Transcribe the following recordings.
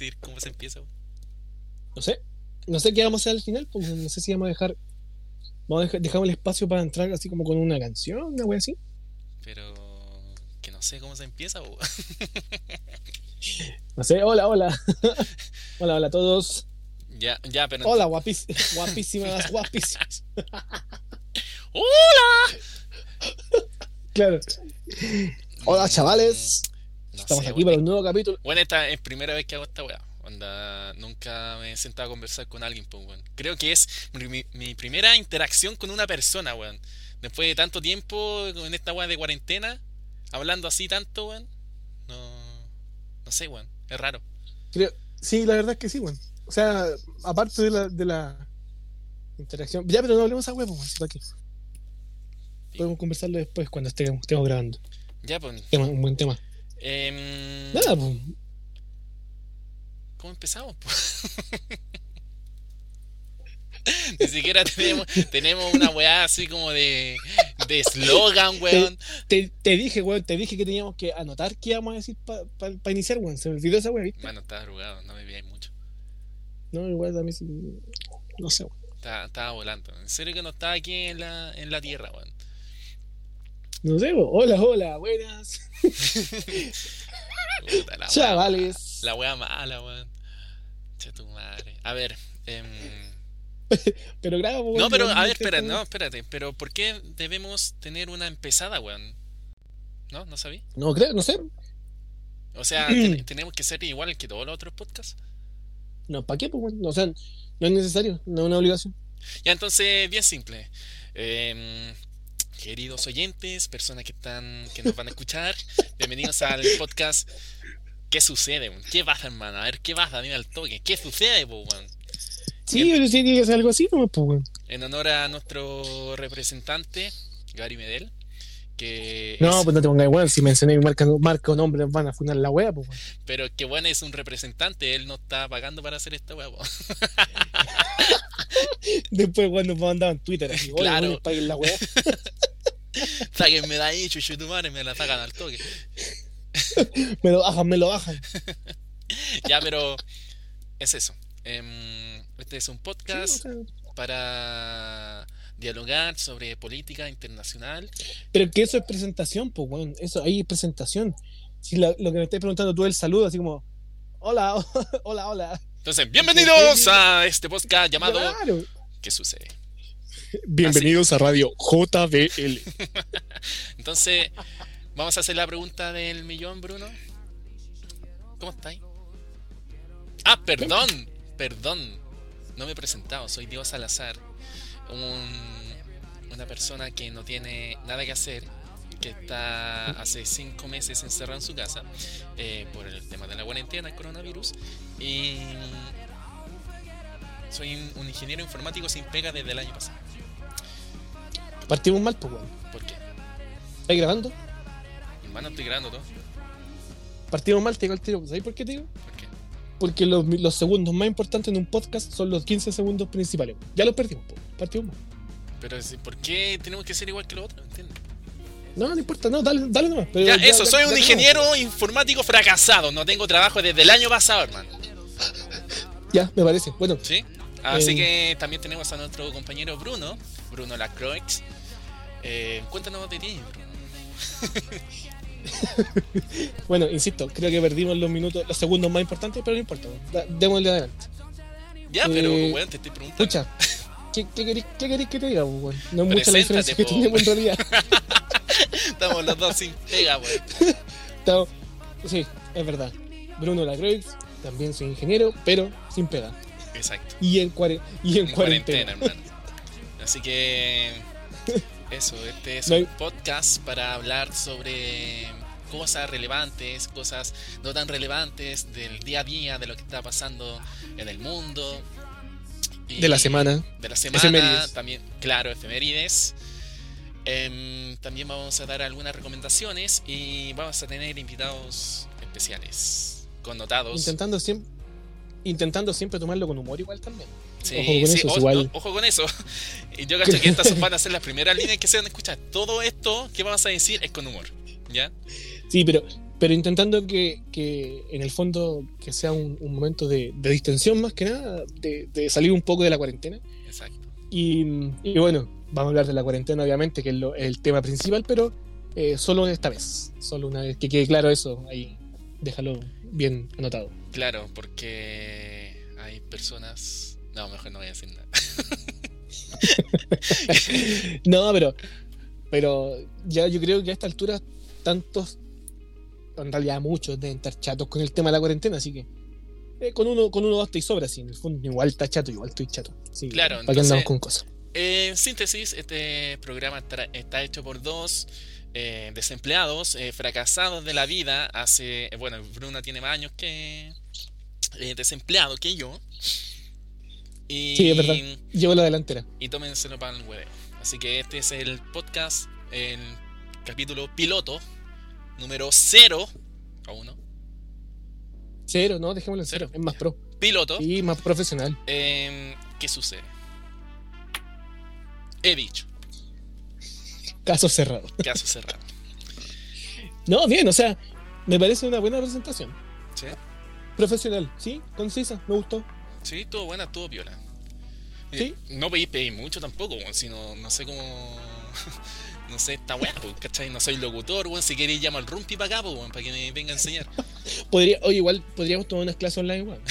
decir cómo se empieza? No sé. No sé qué vamos a hacer al final, porque no sé si vamos a dejar. Vamos a dejar, dejamos el espacio para entrar así como con una canción, una wea así. Pero que no sé cómo se empieza, po. No sé, hola, hola. hola, hola a todos. Ya, ya, pero. Hola, guapís, guapísimas, guapísimas. ¡Hola! Claro. Hola, chavales. Estamos sé, aquí weón. para un nuevo capítulo. Bueno, esta es primera vez que hago esta weá. Onda, nunca me he sentado a conversar con alguien, pues, weón. Creo que es mi, primera interacción con una persona, weón. Después de tanto tiempo en esta weá de cuarentena, hablando así tanto, weón. No, no sé, weón. Es raro. Creo, sí, la verdad es que sí, bueno. O sea, aparte de la, de la interacción. Ya, pero no hablemos a huevo, así para qué. Podemos conversarlo después cuando estemos, estemos grabando. Ya, pues. Un buen tema. Em, Nada, pues. ¿Cómo empezamos? Ni siquiera tenemos, tenemos una weá así como de de eslogan, weón. Te, te dije, weón, te dije que teníamos que anotar qué íbamos a decir para iniciar, weón. Se me olvidó esa weón, ¿viste? Bueno, estaba arrugado, no me veíais mucho. No, igual también. No sé, weón. Estaba, estaba volando. En serio que no estaba aquí en la, en la tierra, weón. No sé. Hola, hola, buenas. Puta, la Chavales. mala. La wea mala, weón. Che tu madre. A ver, em, Pero graba, weón. No, pero a ver, sé, no, espérate. Pero ¿por qué debemos tener una empezada, weón? ¿No? ¿No sabí? No creo, no sé. O sea, ten- tenemos que ser igual que todos los otros podcasts. No, ¿para qué, pues, weón? O sea, no es necesario, no es una obligación. Ya, entonces, bien simple. Em, queridos oyentes, personas que están, que nos van a escuchar, bienvenidos al podcast. ¿Qué sucede? weón? ¿Qué pasa, hermano? A ver, ¿qué pasa? Dime al toque. ¿Qué sucede, po? Sí, pero sí que ser algo así, no, pues. En honor a nuestro representante, Gary Medel, No, es- pues no te pongas igual. Si mencioné mi marca, marca o nombre, van a funar la wea, pues, pero que bueno es un representante, él no está pagando para hacer esta huevo. Después, cuando nos mandaban Twitter, así, Claro. paguen la wea. Sáquenme de ahí, chuchu tu madre, me la sacan al toque. me lo bajan, me lo bajan. Ya, pero es eso. Em, este es un Sí, podcast o sea, para dialogar sobre política internacional. pero que eso es presentación, pues, weón. Eso ahí es presentación. Si la- lo que me estás preguntando tú es el saludo, así como, hola, hola, hola. Entonces, bienvenidos a este podcast llamado Claro. ¿Qué sucede? Bienvenidos a Radio JBL. Entonces, vamos a hacer la pregunta del millón, Bruno. ¿Cómo estáis? Ah, perdón, perdón. No me he presentado, soy Diego Salazar. Un- una persona que no tiene nada que hacer, que está hace cinco meses encerrado en su casa eh, por el tema de la cuarentena, el coronavirus. Y soy un- ingeniero informático sin pega desde el año pasado. Partimos mal, pues, weón. ¿Por qué? ¿Estás grabando? Hermano, estoy grabando todo. Partimos mal, te digo el tiro. ¿Sabes por qué digo? ¿Por qué? Porque los, los segundos más importantes en un podcast son los 15 segundos principales. Ya los perdimos. Partimos. Pero ¿por qué tenemos que ser igual que los otros? ¿Entiendes? No, no importa, no, dale, dale nomás. Pero Ya, eso, ya- soy un ingeniero informático fracasado. No tengo trabajo desde el año pasado, hermano. Ya, me parece. Bueno, ¿Sí? Así Eh. que también tenemos a nuestro compañero Bruno, Bruno Lacroix. Eh, cuéntanos de ti, Bruno. bueno, insisto, creo que perdimos los minutos, los segundos más importantes, pero no importa. Da- Démosle adelante. Ya, pero, Eh, weón, te estoy preguntando. Escucha, ¿qué, qué, querés, qué querés que te diga, weón? No es mucha la diferencia que tenemos en realidad. Estamos los dos sin pega, weón. Estamos- sí, es verdad. Bruno Lacroix, también soy ingeniero, pero sin pega. Exacto. Y en, cuare- y en, En cuarentena. cuarentena, hermano. Así que. Eso, este es un podcast para hablar sobre cosas relevantes, cosas no tan relevantes del día a día, de lo que está pasando en el mundo. Y De la semana. De la semana, Efemérides. también, claro, efemérides. Em, también vamos a dar algunas recomendaciones y vamos a tener invitados especiales, connotados. Intentando siempre, intentando siempre tomarlo con humor igual también. Sí, Ojo con sí, eso, o- igual. o- ojo con eso. Y yo cacho que estas van a ser las primeras líneas que se van a escuchar. Todo esto que vamos a decir es con humor. ¿Ya? Sí, pero pero intentando que, que en el fondo que sea un, un momento de, de distensión más que nada, de, de salir un poco de la cuarentena. Exacto. Y, y bueno, vamos a hablar de la cuarentena obviamente, que es, lo- el tema principal, pero eh, solo esta vez, solo una vez, que quede claro eso, ahí déjalo bien anotado. Claro, porque hay personas. No, mejor no voy a decir nada. no, pero, pero ya yo creo que a esta altura tantos, en realidad muchos deben estar chatos con el tema de la cuarentena, así que eh, con uno con uno basta y sobra, sí, en el fondo igual está chato, igual estoy chato. Sí, Claro, ¿Para qué andamos entonces- con cosas? En síntesis, este programa está, hecho por dos eh, desempleados, eh, fracasados de la vida. Hace, bueno, Bruno tiene más años que desempleado que yo. Y, Sí, es verdad. Llevo la delantera. Y tómenselo para el web. Así que este es el podcast, el capítulo piloto número 0 a 1. Cero, no, dejémoslo en cero, Cero. es más pro. Piloto. Y más profesional. Em, ¿Qué sucede? He dicho, Caso cerrado. caso cerrado. No, bien, o sea, me parece una buena presentación. ¿Sí? Profesional, ¿sí? Concisa, me gustó. Sí, estuvo buena, piola. Sí. Eh, No pedí, pedí mucho tampoco, sino, no sé cómo. No sé, está bueno, ¿cachai? No soy locutor, weón. Si queréis, llamo al Rumpi para acá, pues, weón, para que me venga a enseñar. Podría, oye, igual podríamos tomar unas clases online, weón.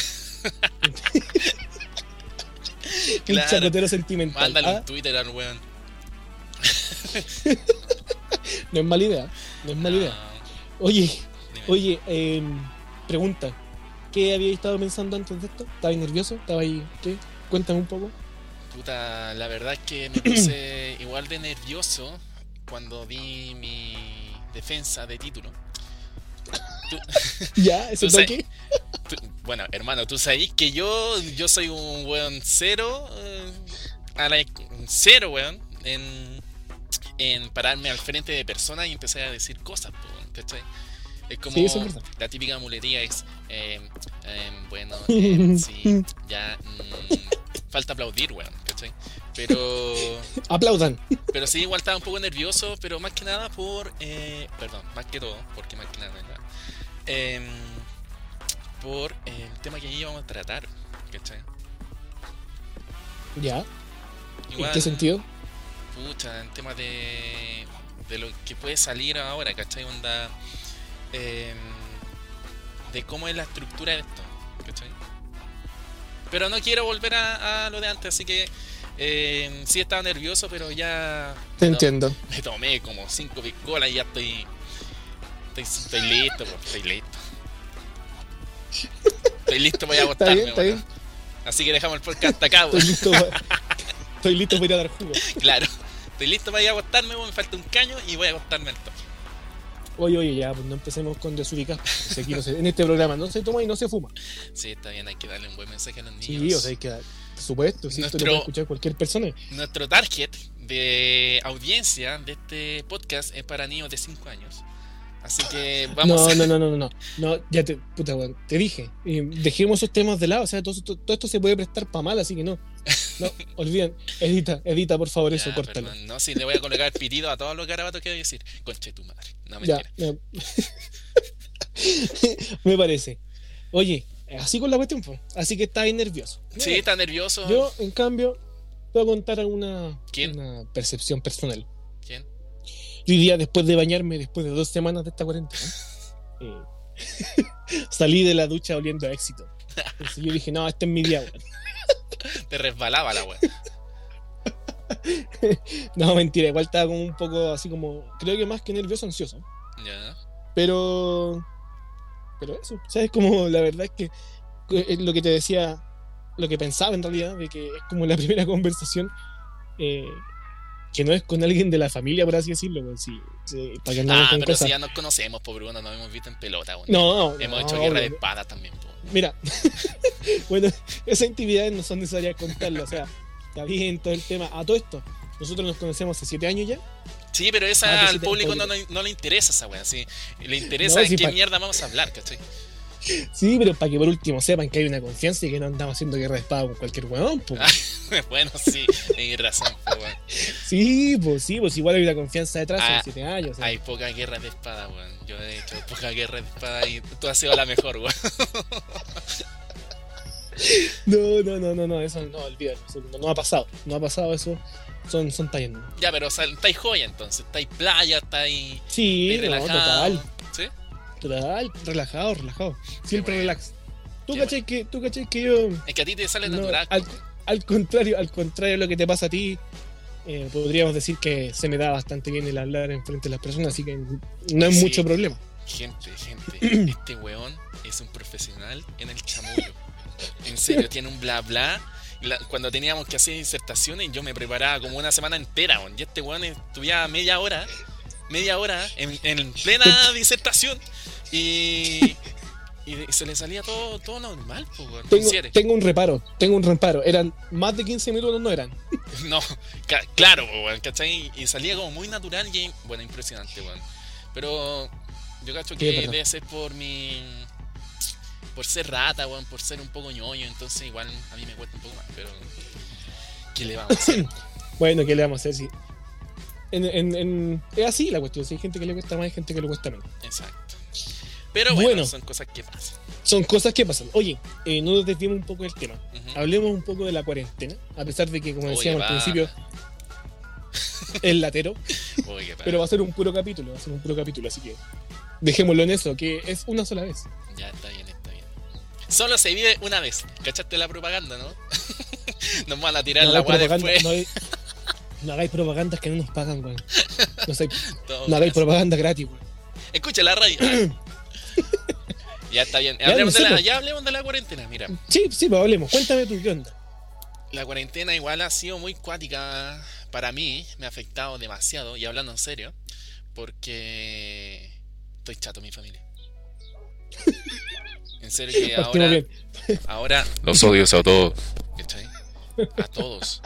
Claro. chacotero sentimental. Mándale Ah, un Twitter al weón. no es mala idea, no es mala idea. Oye, dime. oye, eh, pregunta. ¿Qué habías estado pensando antes de esto? ¿Estabas nervioso? ¿Estabas ahí? ¿Qué? Cuéntame un poco. Puta, la verdad es que me puse igual de nervioso cuando di mi defensa de título. ¿Ya? ¿Ese toque? Tú- bueno, hermano, tú sabes que yo, yo soy un weón cero, eh, a la cero, weón, en, en pararme al frente de personas y empezar a decir cosas, ¿cachai? Es como Sí, la típica muletía es, eh, eh, bueno, eh, sí, ya, mm, falta aplaudir, weón, ¿cachai? Pero, Aplaudan. pero sí, igual estaba un poco nervioso, pero más que nada por, eh, perdón, más que todo, porque más que nada, ¿verdad? Em, por el tema que íbamos a tratar, ¿cachai? ¿Ya? ¿En qué sentido? Pucha, en tema de, de lo que puede salir ahora, ¿cachai? Onda, em, de cómo es la estructura de esto, ¿cachai? Pero no quiero volver a, a lo de antes, así que em, sí estaba nervioso, pero ya Te no, entiendo. me tomé como cinco piscolas y ya estoy, estoy, estoy listo, po, estoy listo. Estoy listo para ir a Está acostarme. Así que dejamos el podcast hasta acá, Estoy listo, para, estoy listo para ir a dar jugo. Claro. Estoy listo para ir a acostarme. Me falta un caño y voy a acostarme al toque. Oye, oye, ya, pues no empecemos con aquí no en este programa no se toma y no se fuma. Sí, está bien, hay que darle un buen mensaje a los niños. Sí, o sea, hay que dar. Por supuesto, si esto Nuestro- lo puede escuchar cualquier persona. Nuestro target de audiencia de este podcast es para niños de 5 años. Así que vamos no, a... no, no, no, no, no. Ya te, puta, weón, te dije. eh, dejemos esos temas de lado. O sea, todo, todo- todo esto se puede prestar para mal, así que no. No, olviden. Edita, edita, por favor, eso, Ya, córtalo. perdón, no, sí, le voy a colocar pitido a todos los garabatos que voy a decir. Conche tu madre. No, mentira. ya. Me parece. Oye, así con la cuestión, pues. Así que estás ahí nervioso. Sí, está nervioso. Yo, en cambio, te voy a contar una, ¿Quién? una percepción personal. ¿Quién? Yo día, después de bañarme, después de dos semanas de esta cuarentena, eh, salí de la ducha oliendo a éxito. Entonces yo dije, no, este es mi día, weón. Te resbalaba la weá. No, mentira, igual estaba como un poco así como, creo que más que nervioso, ansioso. Ya. Pero, pero eso, ¿sabes? Como la verdad es que eh, es lo que te decía, lo que pensaba en realidad, de que es como la primera conversación eh, que no es con alguien de la familia, por así decirlo, sí, sí, para que andamos Ah, pero si ya nos conocemos, pobre Bruno, nos hemos visto en pelota, weón. No, no, Hemos no, hecho guerra de obvio. espadas también, po. Mira, bueno, esas intimidades no son necesarias contarlas, o sea, está bien todo el tema. A todo esto, nosotros nos conocemos hace siete años ya. Sí, pero esa al público no, público. no, no le interesa esa weá, sí. Le interesa No, en sí, qué mierda vamos a hablar, ¿cachai? Sí, pero para que por último sepan que hay una confianza y que no andamos haciendo guerra de espada con cualquier huevón, pues. bueno, sí, tienes razón, weón. Sí, pues sí, pues igual hay una confianza detrás, Ah, son 7 años. sea. Hay poca guerra de espada, weón. Yo he hecho poca guerra de espada y tú has sido la mejor, weón. No, no, no, no, no, eso no, olvídalo. no, no ha pasado, no ha pasado eso. Son, son tallas. Ya, pero o sea, estáis joya entonces, estáis playa, estáis Sí, no, relajado. total, Total, relajado, relajado. Siempre bueno. relax. Tú cachai que, tú cachai que yo Es que a ti te sale No, natural. al, al contrario, al contrario de lo que te pasa a ti, eh, podríamos decir que se me da bastante bien el hablar en frente de las personas, así que no es Sí. mucho problema. Gente, gente, este weón es un profesional en el chamullo. En serio, tiene un bla bla. La- cuando teníamos que hacer disertaciones, yo me preparaba como una semana entera, weón. Y este weón estudiaba media hora, media hora en, en plena disertación. Y, y se le salía todo, todo normal, pues. Tengo, un reparo, tengo un reparo. Eran más de 15 minutos, no eran. No, claro, ¿cachai? Y salía como muy natural y, bueno, impresionante, weón. Pero yo cacho Sí, que verdad. debe ser por mi... Por ser rata, weón, por ser un poco ñoño, entonces igual a mí me cuesta un poco más, pero... ¿Qué le vamos a hacer? Bueno, ¿qué le vamos a hacer? Si en, en- en- es así la cuestión. Si hay gente que le cuesta más, hay gente que le cuesta menos. Exacto. Pero bueno, Bueno. son cosas que pasan. Son cosas que pasan. Oye, eh, no nos desviemos un poco del tema. Hablemos un poco de la cuarentena. A pesar de que, como Oye, decíamos va. al principio, es latero. Qué Pero va a ser un puro capítulo. Va a ser un puro capítulo. Así que dejémoslo en eso, que es una sola vez. Ya, está bien, está bien. Solo se vive una vez. ¿Cachaste la propaganda, no? Nos van a tirar no la propaganda, después. no hagáis- no hagáis propagandas que no nos pagan, weón. No, no hagáis propaganda gratis, weón. Escucha la radio. ya está bien. Ya, Hablemos no de la, ya hablemos de la cuarentena. Mira, Sí, sí, pues hablemos. Cuéntame tú, ¿qué onda? la cuarentena igual ha sido muy cuática para mí. Me ha afectado demasiado. Y hablando en serio, porque estoy chato, mi familia. En serio que ahora, ahora Los odios a todos. ¿cachai? A todos.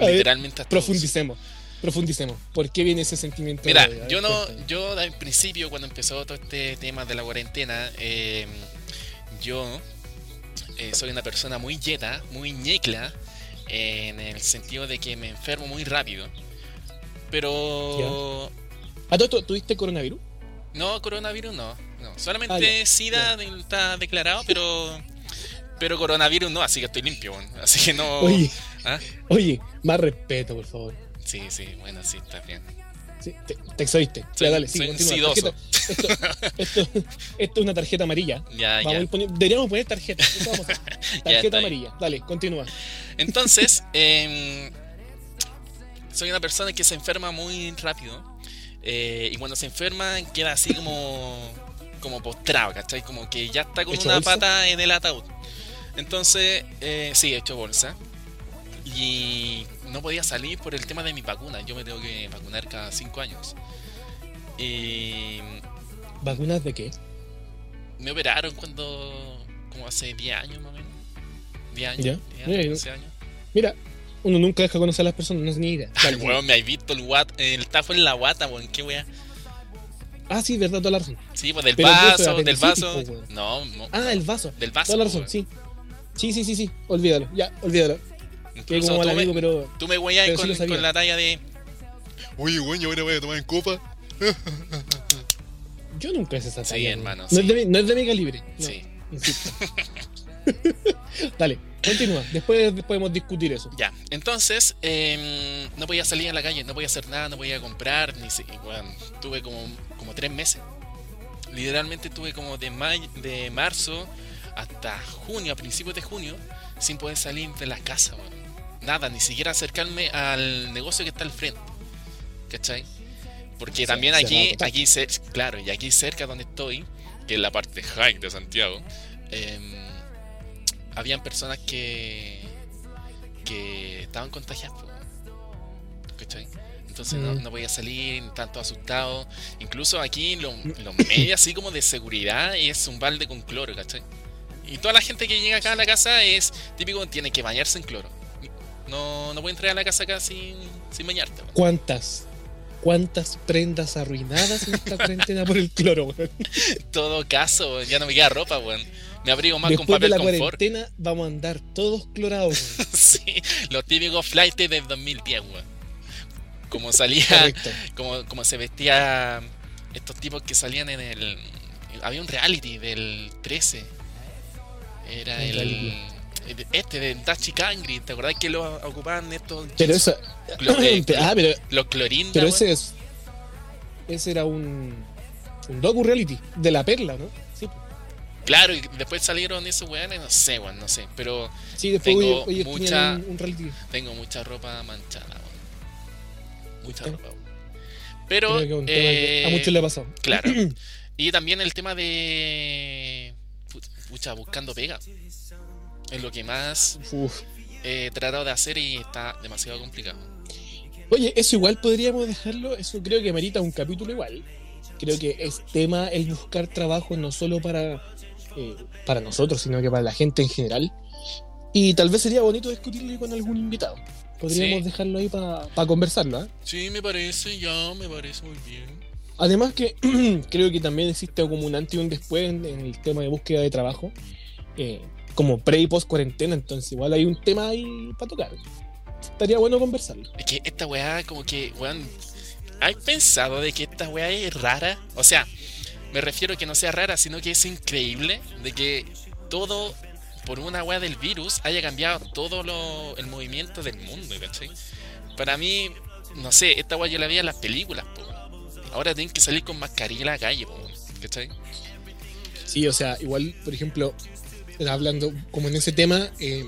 Literalmente a. Profundicemos. Profundicemos. ¿Por qué viene ese sentimiento? Mira, de- yo no, cuéntame. yo al principio cuando empezó todo este tema de la cuarentena, eh, yo eh, soy una persona muy yeta, muy ñecla, en el sentido de que me enfermo muy rápido. Pero ¿A todo esto tuviste coronavirus? no, coronavirus no, no. Solamente Ah, SIDA está declarado, pero pero coronavirus no, así que estoy limpio, así que no. Oye, ¿Ah? oye, más respeto, por favor. Sí, sí, bueno, sí, está bien. Sí, te, te. Soy- ya, dale, sí, continúa. Esto, esto, esto es una tarjeta amarilla. Ya, Vamos a ya. poni- deberíamos poner tarjeta. Vamos Tarjeta amarilla. Dale, continúa. Entonces, em, soy una persona que se enferma muy rápido. eh, y cuando se enferma queda así como, como postrado, ¿cachai? Como que ya está con ¿Hecho una bolsa? pata en el ataúd. Entonces, eh, sí, he hecho bolsa. Y no podía salir por el tema de mi vacuna. Yo me tengo que vacunar cada 5 años. Y ¿Vacunas de qué? me operaron cuando, como hace 10 años más o menos. 10 años, Ya. 10 Mira, años, yo- 11 años. Mira, uno nunca deja conocer a las personas, no es ni idea. Dale, Weón, me has visto el, guat, el tajo en la guata, weón, qué wea. Ah, sí, verdad, toda la razón. Sí, pues del Pero vaso, del vaso. weón. No, no, Ah, el vaso. del vaso. Toda la po, razón, weón. sí. Sí, sí, sí, sí. Olvídalo. Ya, olvídalo. Incluso como tú, me, pero. tú me sí con, la talla de. Oye, weón, yo ahora voy a tomar en copa. Yo nunca hice esa Sí, talla. hermano, No, sí. es de mi, no es de mi calibre. No, Sí, Insisto. Dale, continúa. Después, después podemos discutir eso. ya. Entonces, em, no podía salir a la calle, no podía hacer nada, no podía comprar, ni si, tuve como, como tres meses. Literalmente tuve como de, may- de marzo hasta junio, a principios de junio, sin poder salir de la casa, weón. Nada, ni siquiera acercarme al negocio que está al frente. ¿Cachai? Porque también aquí, aquí claro, y aquí cerca donde estoy, que es la parte high de Santiago, em, habían personas que que estaban contagiadas, ¿cachai? Entonces no, Mm. no podía salir, tanto asustado. Incluso aquí lo- los medios así como de seguridad es un balde con cloro, ¿cachai? Y toda la gente que llega acá a la casa es típico, tiene que bañarse en cloro. No, no puede entrar a la casa acá sin, sin bañarte. ¿Cuántas? ¿Cuántas prendas arruinadas en esta cuarentena por el cloro, weón? Todo caso, ya no me queda ropa, weón. Me abrigo más con Después de papel la confort. cuarentena vamos a andar todos clorados. sí, los típicos flights del 2010, weón. Como salía, Correcto. como, como se vestía estos tipos que salían en el. Había un reality del 13. Era el- Este de Dachi Kangri, ¿te acordás que lo ocupaban estos Pero eso. Clo- eh, ah, pero, los clorinda? pero ese es. Ese era un. Un docu reality de la perla, ¿no? Sí. Claro, y después salieron esos weones, no sé, weón, no sé. Pero sí después Tengo mucha- tenían un, un reality. tengo mucha ropa manchada, weón. Mucha Sí. ropa, weón. Pero. Creo que es un tema que a eh, muchos le ha pasado. Claro. Y también el tema de. Pucha, buscando pega. Es lo que más Uf. he tratado de hacer y está demasiado complicado. Oye, eso igual podríamos dejarlo, eso creo que merita un capítulo igual. Creo que es tema el buscar trabajo no solo para, eh, para nosotros, sino que para la gente en general. Y tal vez sería bonito discutirlo con algún invitado. Podríamos Sí. dejarlo ahí para conversarlo. ¿ah? Sí, me parece, ya, me parece muy bien. Además que creo que también existe como un antes y un después en, en el tema de búsqueda de trabajo, eh, como pre y post cuarentena, entonces igual hay un tema ahí para tocar. Estaría bueno conversarlo. Es que esta weá, como que, weón. ¿Has pensado de que esta weá es rara? O sea, me refiero a que no sea rara, sino que es increíble de que todo, por una weá del virus, haya cambiado todo lo, el movimiento del mundo, ¿cachai? Para mí, no sé, esta weá yo la vi en las películas, po. Ahora tienen que salir con mascarilla a la calle, po, ¿cachai? Sí, o sea, igual, por ejemplo, hablando como en ese tema, eh,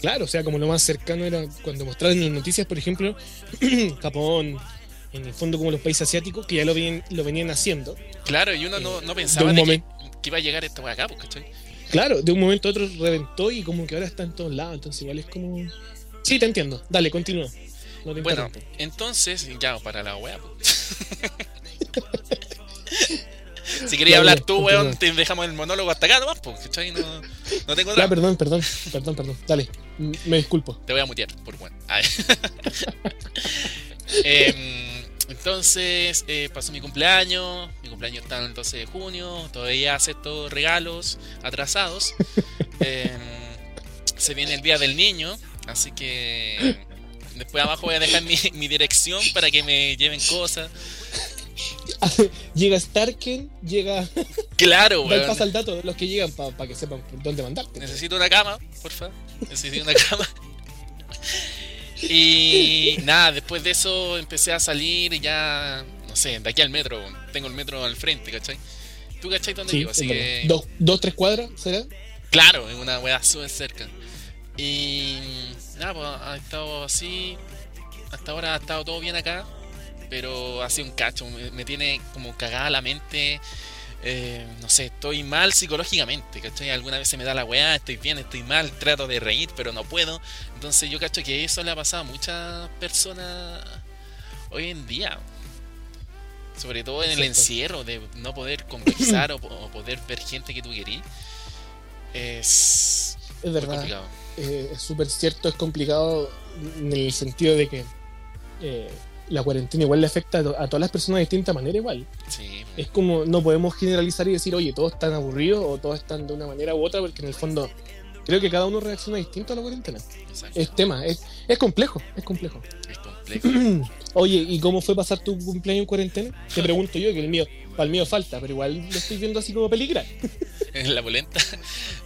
claro, o sea, como lo más cercano era cuando mostraron en las noticias, por ejemplo, Japón, en el fondo como los países asiáticos, que ya lo, venían, lo venían haciendo. Claro, y uno no, Eh, no de pensaba un de que, que iba a llegar esta weá acá, pues, ¿cachai? Claro, de un momento a otro reventó y como que ahora está en todos lados, entonces igual es como... Sí, te entiendo. Dale, continúa. No Bueno, entonces, ya, para la weá, pues. Si querías Ya, hablar tú, weón, te dejamos el monólogo hasta acá nomás, ¿cachai? No, no tengo Ya, nada. perdón, perdón, perdón, perdón. Dale, me disculpo. Te voy a mutear, por bueno. Ay. Em, entonces, eh, pasó mi cumpleaños. Mi cumpleaños está el 12 de junio. Todavía acepto regalos atrasados. Em, se viene el día del niño. Así que después abajo voy a dejar mi, mi dirección para que me lleven cosas. llega Starken, llega... Claro, el weón. paso al dato de los que llegan para que sepan por dónde mandarte. Necesito una cama, por favor. Necesito una cama. Y nada, después de eso empecé a salir y ya, no sé, de aquí al metro. Tengo el metro al frente, ¿cachai? ¿Tú cachai dónde Sí, vivo? Así es verdad. que, dos, dos, tres cuadras, ¿será? claro, en una weá súper cerca. Y nada, pues ha estado así. Hasta ahora ha estado todo bien acá. Pero ha sido un cacho. Me, me tiene como cagada la mente. eh, no sé, estoy mal psicológicamente, ¿cachai? Alguna vez se me da la weá, estoy bien, estoy mal, trato de reír, pero no puedo. Entonces yo cacho que eso le ha pasado a muchas personas hoy en día. Sobre todo en el encierro, de no poder conversar o, po- o poder ver gente que tú querís. Es Es verdad. complicado. eh, es súper cierto, es complicado en el sentido de que eh, la cuarentena igual le afecta a, to- a todas las personas de distinta manera igual. Sí, Es como, no podemos generalizar y decir, oye, todos están aburridos o todos están de una manera u otra, porque en el fondo creo que cada uno reacciona distinto a la cuarentena. exacto. Es tema, es, es complejo, es complejo. Es complejo. Oye, ¿y cómo fue pasar tu cumpleaños en cuarentena? Te pregunto yo, que el mío, para el mío falta, pero igual lo estoy viendo así como peligrar. ¿En la polenta?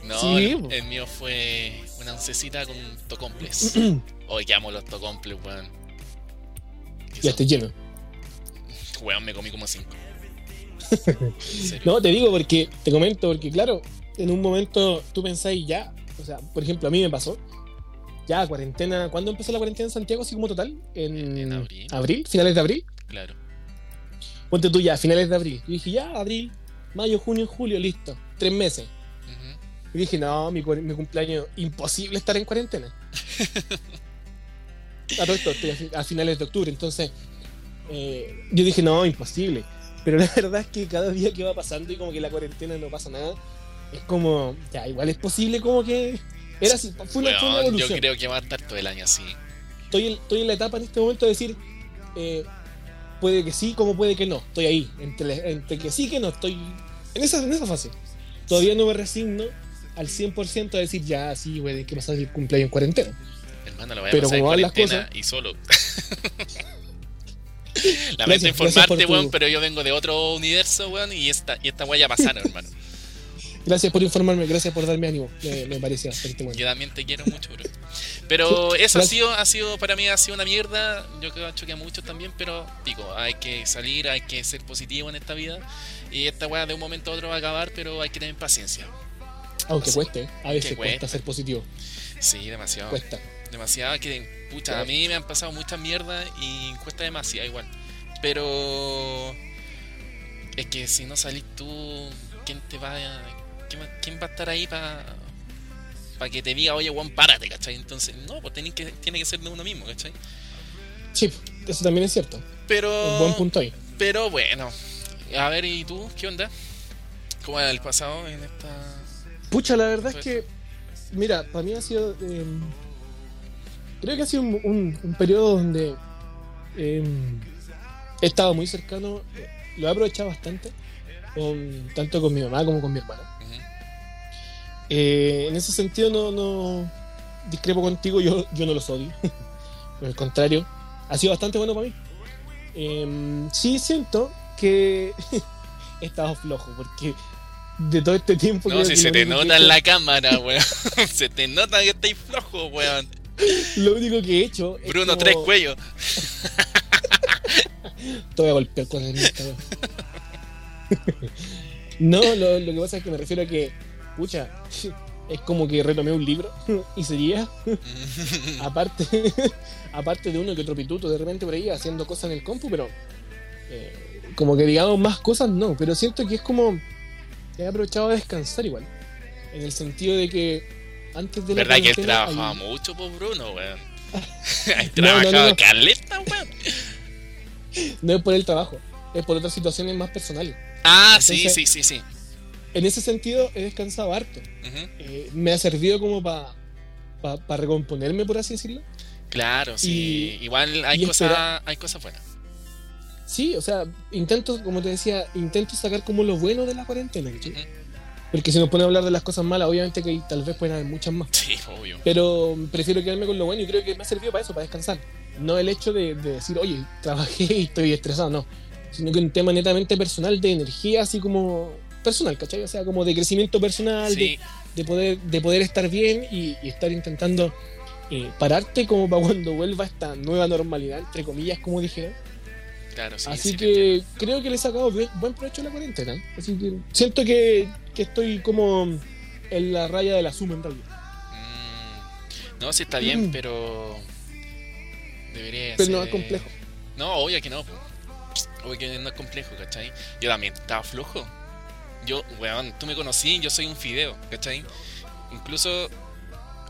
No, Sí, el, mío fue una oncecita con tocomples. Hoy que amo los tocomples, weón. Ya estoy lleno. Weón, me comí como cinco. No, te digo porque, te comento, porque claro, en un momento tú pensáis ya, o sea, por ejemplo, a mí me pasó, ya cuarentena, ¿cuándo empezó la cuarentena en Santiago así como total? En, En abril. finales de abril. Claro. Ponte tú ya, finales de abril. Yo dije, ya, abril, mayo, junio, julio, listo, tres meses. Ujú. Y dije, no, mi, mi cumpleaños, imposible estar en cuarentena. a todo esto, estoy a, fi- a finales de octubre, entonces eh, yo dije, no, imposible. Pero la verdad es que cada día que va pasando y como que la cuarentena no pasa nada, es como, ya, igual es posible como que... Era así, fue una, una Weón, yo evolución. creo que va a estar todo el año así. Estoy, en, estoy en la etapa en este momento de decir, eh, puede que sí, como puede que no. Estoy ahí, entre, entre que sí y que no, estoy en esa, en esa fase. todavía no me resigno al 100% a decir, ya, sí, güey, que pasar el cumpleaños en cuarentena. Hermano, lo voy a Pero pasar en como cuarentena cosas- y solo. Lamento informarte, tu- weón, pero yo vengo de otro universo, weón, y esta, y esta ya pasaron, hermano. Gracias por informarme, gracias por darme ánimo. Me, me parece bastante bueno. Yo también te quiero mucho, bro. Pero eso ha sido, ha sido, para mí ha sido una mierda. Yo creo que a muchos también, pero digo, hay que salir, hay que ser positivo en esta vida. Y esta weá de un momento a otro va a acabar, pero hay que tener paciencia. Aunque cueste, a veces cuesta. ser positivo. Sí, demasiado. Cuesta. Demasiado que, pucha, a mí me han pasado muchas mierdas y cuesta demasiado igual. Pero es que si no salís tú, ¿quién te va a, quién, va- quién va a estar ahí para que te diga, oye, Juan, párate, ¿cachai? Entonces, no, pues tiene que, tiene que ser de uno mismo, ¿cachai? Sí, eso también es cierto. Un Pero, buen punto ahí. pero bueno, a ver, ¿y tú? ¿Qué onda? ¿Cómo era el pasado en esta...? Pucha, la verdad es Pues- que, mira, para mí ha sido. eh, creo que ha sido un, un- un periodo donde eh, he estado muy cercano, eh, lo he aprovechado bastante, con- tanto con mi mamá como con mi hermana. Ujú. Eh, en ese sentido, no, no discrepo contigo, yo, yo no los odio. Por el contrario, ha sido bastante bueno para mí. Eh, sí siento que he estado flojo, porque de todo este tiempo. No, si se te nota en la cámara, weón. se te nota que estáis flojo, weón. Lo único que he hecho. Bruno, como- tres cuellos. Te voy a golpear con el. No, lo, lo que pasa es que me refiero a que, pucha, es como que retomé un libro y sería, aparte, aparte de uno que otro pituto de repente por ahí haciendo cosas en el compu, pero eh, como que digamos más cosas no, pero siento que es como he aprovechado de descansar igual, en el sentido de que antes de la ¿Verdad que él trabajaba hay- mucho por Bruno, weón? Hay No, no, no, caleta, weón. no es por el trabajo, es por otras situaciones más personales. Ah, sí, Entonces- sí, sí, sí. En ese sentido he descansado harto. Eh, me ha servido como para pa, recomponerme, por así decirlo. Claro, sí. Y- Igual hay cosas, cosas buenas. Sí, o sea, intento, como te decía, intento sacar como lo bueno de la cuarentena. ¿cachai? Ujú. Porque si nos pone a hablar de las cosas malas, obviamente que tal vez pueden haber muchas más. Sí, obvio. Pero prefiero quedarme con lo bueno y creo que me ha servido para eso, para descansar. No el hecho de, de decir, oye, trabajé y estoy estresado, no. Sino que un tema netamente personal de energía, así como personal, ¿cachai? O sea, como de crecimiento personal, de, de poder, de poder estar bien y, y estar intentando eh, pararte como para cuando vuelva esta nueva normalidad, entre comillas, como dije. Claro, sí. Así sí, que creo que le he sacado buen provecho a la cuarentena. Así que siento que, que estoy como en la raya de la suma en realidad. Mm, No, sí está bien, Mm. pero. Debería Pero ser. no es complejo. No, obvio que no. Obvio que no es complejo, ¿cachai? Yo también estaba flojo. Yo, weón, tú me conocí, yo soy un fideo, ¿cachai? Incluso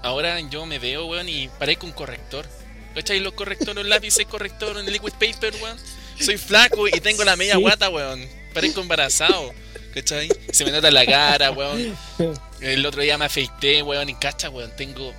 ahora yo me veo, weón, y parezco un corrector. ¿Cachai? Los correctores, los lápices corrector en liquid paper, weón. Soy flaco y tengo la media Sí. guata, weón. Parezco embarazado, ¿cachai? Se me nota en la cara, weón. El otro día me afeité, weón, y cacha, weón. Tengo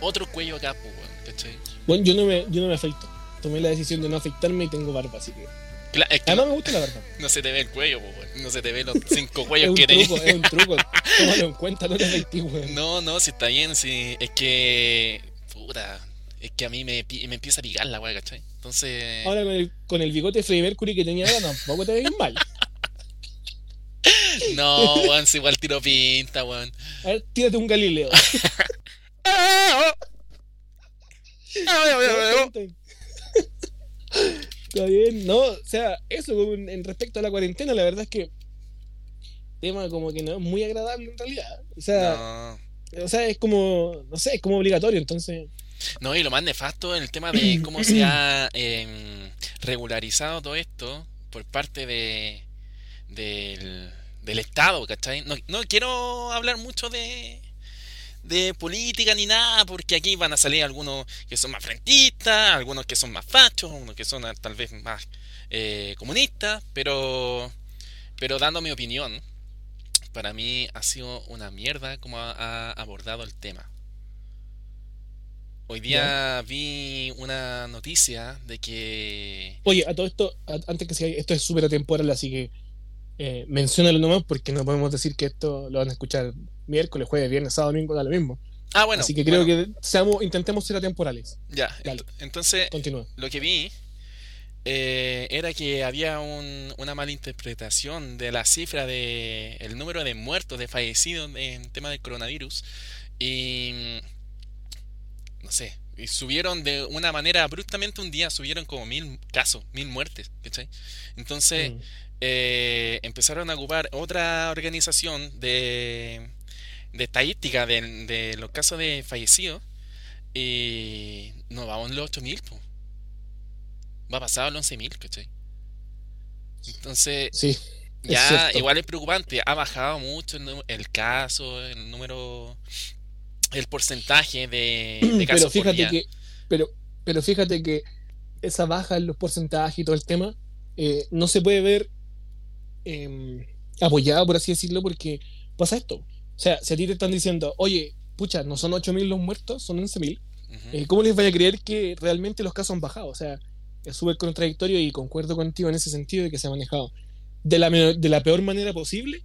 otro cuello acá, weón, ¿cachai? Bueno, yo no me, yo no me afeito. Tomé la decisión de no afeitarme y tengo barba, así que. Cla- es que Además no, me gusta la barba. no se te ve el cuello, weón. No se te ven los cinco cuellos que tenés. truco, es un truco. Tómalo en cuenta, no te afeitís, weón. No, no, si está bien, si es que. Puta. Es que a mí me, me empieza a picar la weá, ¿cachai? Entonces. Ahora con el, con el bigote de Freddie Mercury que tenía ahora tampoco te ves mal. No, weón, si igual tiro pinta, weón. A ver, tírate un Galileo. Está bien, no, o sea, eso en, en respecto a la cuarentena, la verdad es que tema como que no es muy agradable en realidad. O sea, No. o sea, es como, no sé, es como obligatorio, entonces, No, y lo más nefasto en el tema de cómo se ha em, regularizado todo esto por parte de del, Estado, ¿cachai? No, no quiero hablar mucho de, política ni nada, porque aquí van a salir algunos que son más frentistas, algunos que son más fachos, unos que son ah, tal vez más eh, comunistas, pero, pero dando mi opinión, para mí ha sido una mierda como ha, ha abordado el tema. Hoy día vi una noticia de que... oye, a todo esto, a- antes que sea, esto es súper atemporal, así que Eh, menciónalo nomás porque no podemos decir que esto lo van a escuchar miércoles, jueves, viernes, sábado, domingo, da lo mismo. Ah, bueno. Así que creo bueno, que seamos, intentemos ser atemporales. Ya, Dale. ent- entonces Continúa. lo que vi eh, era que había un- una mala interpretación de la cifra de el número de muertos, de fallecidos en tema del coronavirus. Y no sé, y subieron de una manera abruptamente un día, subieron como mil casos, mil muertes, ¿cachai? Entonces Mm. eh, empezaron a ocupar otra organización de, de estadística de, de los casos de fallecidos y no vamos los 8000, po. Va pasado a los 11000, ¿cachai? Entonces, Sí, ya igual es preocupante, ha bajado mucho el caso, el número, el porcentaje de, de pero casos por fíjate día. que pero pero fíjate que esa baja en los porcentajes y todo el tema eh, no se puede ver eh, apoyada por así decirlo porque pasa esto o sea si a ti te están diciendo oye pucha no son 8.000 los muertos son 11.000 Ujú. eh, ¿cómo les vaya a creer que realmente los casos han bajado? o sea es súper contradictorio y concuerdo contigo en ese sentido de que se ha manejado de la, de la peor manera posible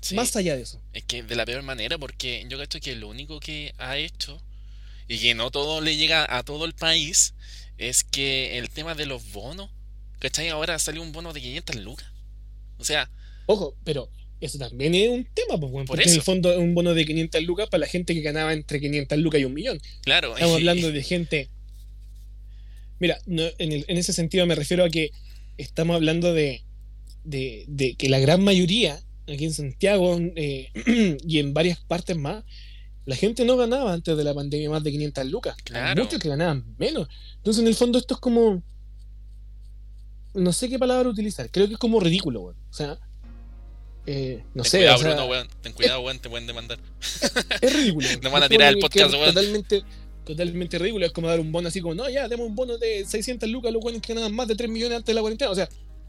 Sí. más allá de eso Es que de la peor manera, porque yo creo que lo único que ha hecho, y que no todo le llega a todo el país, es que el tema de los bonos, ¿cachai? Ahora salió un bono de 500 lucas. O sea, Ojo, pero eso también es un tema, pues, Por porque en el fondo es un bono de 500 lucas para la gente que ganaba entre 500 lucas y un millón. claro, Estamos hablando de gente. Mira, no, en, el- en ese sentido me refiero a que estamos hablando de, de, de que la gran mayoría, aquí en Santiago eh, y en varias partes más, la gente no ganaba antes de la pandemia más de 500 lucas. Hay muchos que ganaban menos. Entonces, en el fondo, esto es como. No sé qué palabra utilizar. Creo que es como ridículo, weón. O sea. eh, no ten sé. cuidado, o sea, Bruno, weón. Ten cuidado, weón, te pueden demandar. es ridículo. Nos van a tirar el podcast, weón. Totalmente, totalmente ridículo. Es como dar un bono así como, no, ya, demos un bono de 600 lucas a los buenos que ganaban más de 3 millones antes de la cuarentena. O sea,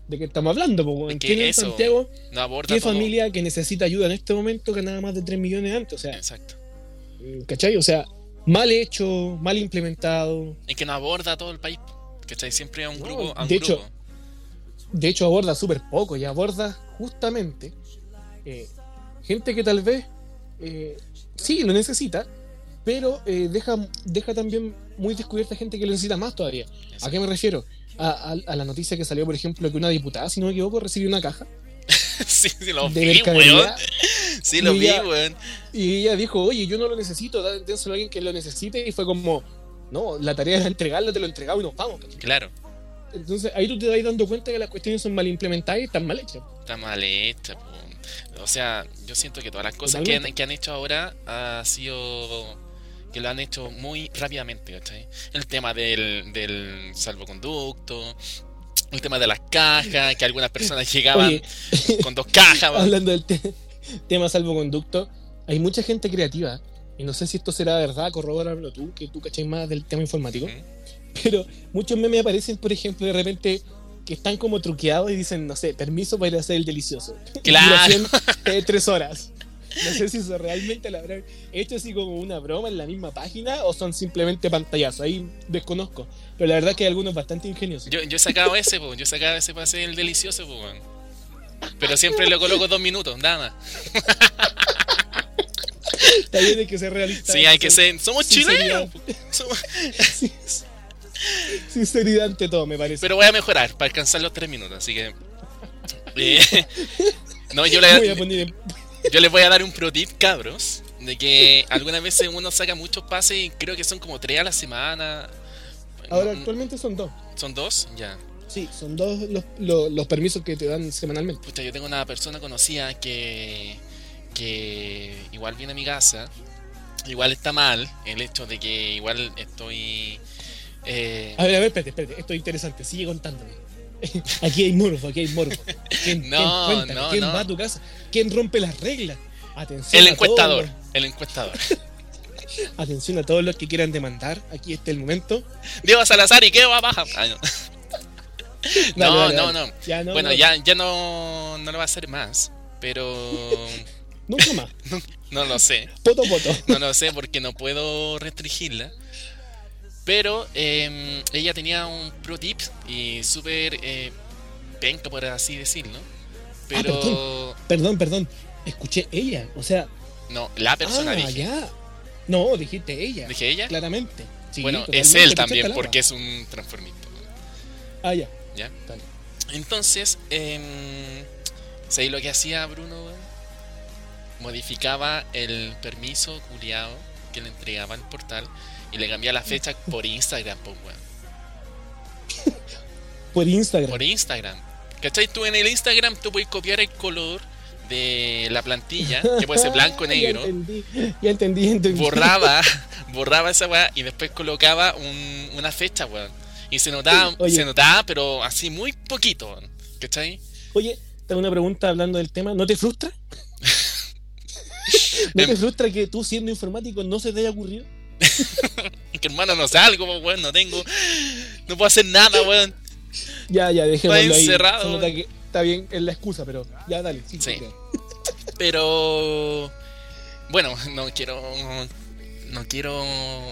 ¿de qué estamos hablando? Es que ¿Quién en eso Santiago, No aborda qué familia que necesita ayuda en este momento ganaba más de 3 millones antes? O sea, Exacto. ¿cachai? O sea, mal hecho, mal implementado. Es que no aborda a todo el país. ¿Cachai? Siempre a un No, grupo. A un de hecho, grupo. De hecho, aborda súper poco y aborda justamente eh, gente que tal vez eh, sí lo necesita, pero eh, deja, deja también muy descubierta gente que lo necesita más todavía. ¿A qué me refiero? A, a- a la noticia que salió, por ejemplo, que una diputada, si no me equivoco, recibió una caja sí, sí, lo de vi, weón. Sí, lo y vi, ya- weón. y ella dijo, oye, yo no lo necesito, dénselo a alguien que lo necesite, y fue como, no, la tarea era entregarlo, te lo entregaba y nos vamos. Claro. Entonces ahí tú te vas dando cuenta que las cuestiones son mal implementadas y están mal hechas. Está mal hecha, po. O sea, yo siento que todas las cosas que han, que han hecho ahora ha sido que lo han hecho muy rápidamente, ¿cachai? El tema del, del salvoconducto, el tema de las cajas, que algunas personas llegaban Oye, con dos cajas. hablando del te- tema salvoconducto, hay mucha gente creativa, y no sé si esto será verdad, corrobóralo tú, que tú cachai más del tema informático, pero muchos memes aparecen, por ejemplo, de repente que están como truqueados y dicen, no sé, permiso para ir a hacer el delicioso. Claro. Duración, eh, tres horas. No sé si eso realmente lo habrán hecho así como una broma en la misma página o son simplemente pantallazos. Ahí desconozco. Pero la verdad es que hay algunos bastante ingeniosos. Yo, yo he sacado ese, po. yo he sacado ese para hacer el delicioso, po. Pero siempre le coloco dos minutos, nada más. Está bien hay que ser realista. Sí, hay que ser. Somos chilenos. Somos- Sí. Sinceridad ante todo, me parece. Pero voy a mejorar para alcanzar los tres minutos, así que. eh, no, yo, voy a poner en- yo les voy a dar un pro tip, cabros. De que algunas veces uno saca muchos pases y creo que son como tres a la semana. Ahora, No, actualmente son dos. ¿Son dos? Ya. Sí, son dos los, los- los permisos que te dan semanalmente. Puta, yo tengo una persona conocida que. que igual viene a mi casa. Igual está mal el hecho de que igual estoy. eh, A ver, a ver, espérate, espérate. Esto es interesante. Sigue contándome. Aquí hay morbo, aquí hay morbo. ¿Quién, No, quién cuenta? no, ¿Quién no. va a tu casa? ¿Quién rompe las reglas? Atención el encuestador. El encuestador. atención a todos los que quieran demandar. Aquí está el momento. Diego Salazar y qué va baja. Ah, no. Dale, no, dale, no, dale. no. Ya, no, bueno, no, ya, ya no, no lo va a hacer más. Pero Nunca más. no lo sé. Poto, poto. No lo sé porque no puedo restringirla. Pero eh, ella tenía un pro tip y súper eh, penca, por así decirlo. Pero. Perdón, perdón. Escuché ella. O sea. No, la persona ah, dije. ya. No, dijiste ella. ¿Dije ella? Claramente. Sí, bueno, es él también, porque es un transformista. Ah, ya. ¿Ya? Dale. Entonces, eh, ¿sabéis lo que hacía Bruno? Modificaba el permiso culiado que le entregaba al portal y le cambiaba la fecha por Instagram, pues, weón. Por Instagram. Por Instagram. ¿Cachai? Tú en el Instagram tú puedes copiar el color de la plantilla, que puede ser blanco o negro. Ya entendí, ya entendí, entendí. borraba, borraba esa weá y después colocaba un- una fecha, weón. Y se notaba, Oye. se notaba, pero así muy poquito, weón. ¿Cachai? Oye, tengo una pregunta hablando del tema. ¿No te frustra? ¿No Em. te frustra que tú siendo informático no se te haya ocurrido? Que hermano no salgo, weón, no tengo. No puedo hacer nada, weón. Ya, ya, dejémoslo Está ahí. encerrado, Se que está bien, es la excusa, pero ya dale. Sí, Sí. Pero. Bueno, no quiero. No quiero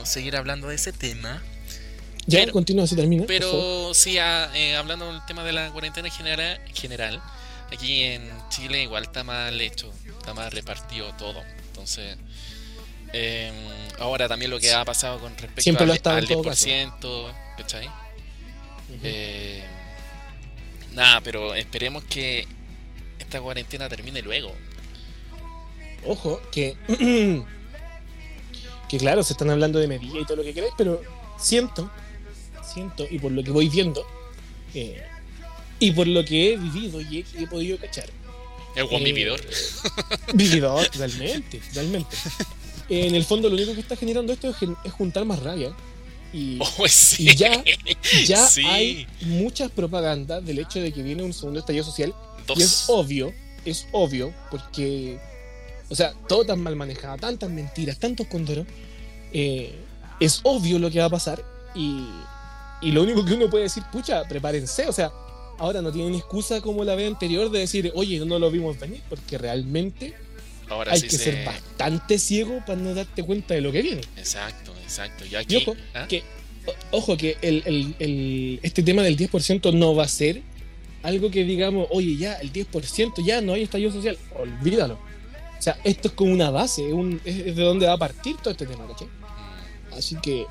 seguir hablando de ese tema. Ya, Pero- continúa así termina. Pero sí, ah, eh, hablando del tema de la cuarentena general, general, aquí en Chile igual está mal hecho, está mal repartido todo. Entonces, eh, ahora también lo que ha pasado con respecto Siempre lo al, estado en al todo 10%, ¿cachai? Eh, nada, pero esperemos que esta cuarentena termine luego. Ojo, que. que claro, se están hablando de medidas y todo lo que queráis, pero siento, siento, y por lo que voy viendo, eh, y por lo que he vivido y he, he podido cachar. El buen eh, vividor. Vividor, totalmente, totalmente. En el fondo, lo único que está generando esto es, es juntar más rabia. Y, Oh, sí. y ya, ya Sí. hay muchas propagandas del hecho de que viene un segundo estallido social Dos. Y es obvio, es obvio, porque, o sea, todo tan mal manejado, tantas mentiras, tantos condoros, eh, es obvio lo que va a pasar y, y lo único que uno puede decir, pucha, prepárense, o sea, ahora no tienen excusa como la vez anterior de decir, oye, no lo vimos venir, porque realmente Ahora hay sí que se- ser bastante ciego para no darte cuenta de lo que viene. Exacto, exacto. Y Y aquí. ojo, ¿ah? que, ojo, que el, el- el- este tema del 10% no va a ser algo que digamos, oye, ya, el 10% ya no hay estallido social. Olvídalo. O sea, esto es como una base, es, un- es- es de donde va a partir todo este tema, ¿cachai? Mm. Así que,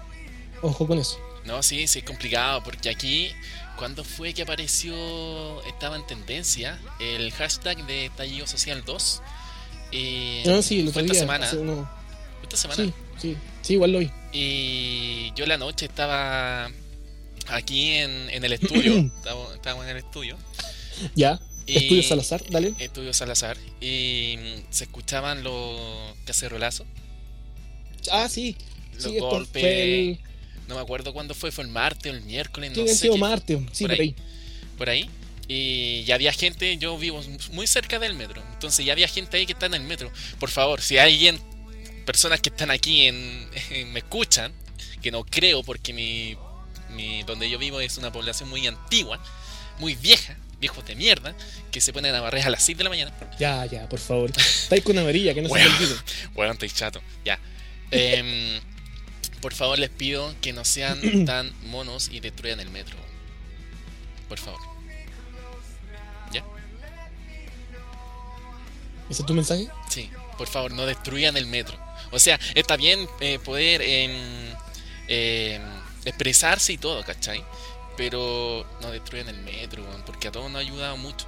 ojo con eso. No, sí, sí es complicado porque aquí, cuando fue que apareció, estaba en tendencia el hashtag de Estallido Social 2? Y No, sí, lo fue esta semana. uno- fue esta semana. Sí, sí, sí, igual lo vi. Y yo la noche estaba aquí en, en el estudio. Estábamos en el estudio. Ya, y- Estudio Salazar, dale. Estudio Salazar. Y mm, se escuchaban los cacerolazos. Ah, sí. Los Sí, golpes. el. No me acuerdo cuándo fue, fue el martes o el miércoles, no sé. sido qué- Marte, sí, por por ahí. por ahí. Y ya había gente, yo vivo muy cerca del metro. Entonces ya había gente ahí que está en el metro. Por favor, si alguien, personas que están aquí en, me escuchan, que no creo porque mi, mi- donde yo vivo es una población muy antigua, muy vieja, viejos de mierda, que se ponen a barrer a las 6 de la mañana. Ya, ya, por favor. Estáis con amarilla, que no se Bueno. olvide. Bueno, estoy chato, ya. Em, por favor les pido que no sean tan monos y destruyan el metro. Por favor. ¿Ese es tu mensaje? Sí, por favor, no destruyan el metro. O sea, está bien eh, poder em, em, expresarse y todo, ¿cachai? Pero no destruyan el metro, porque a todos nos ha ayudado mucho.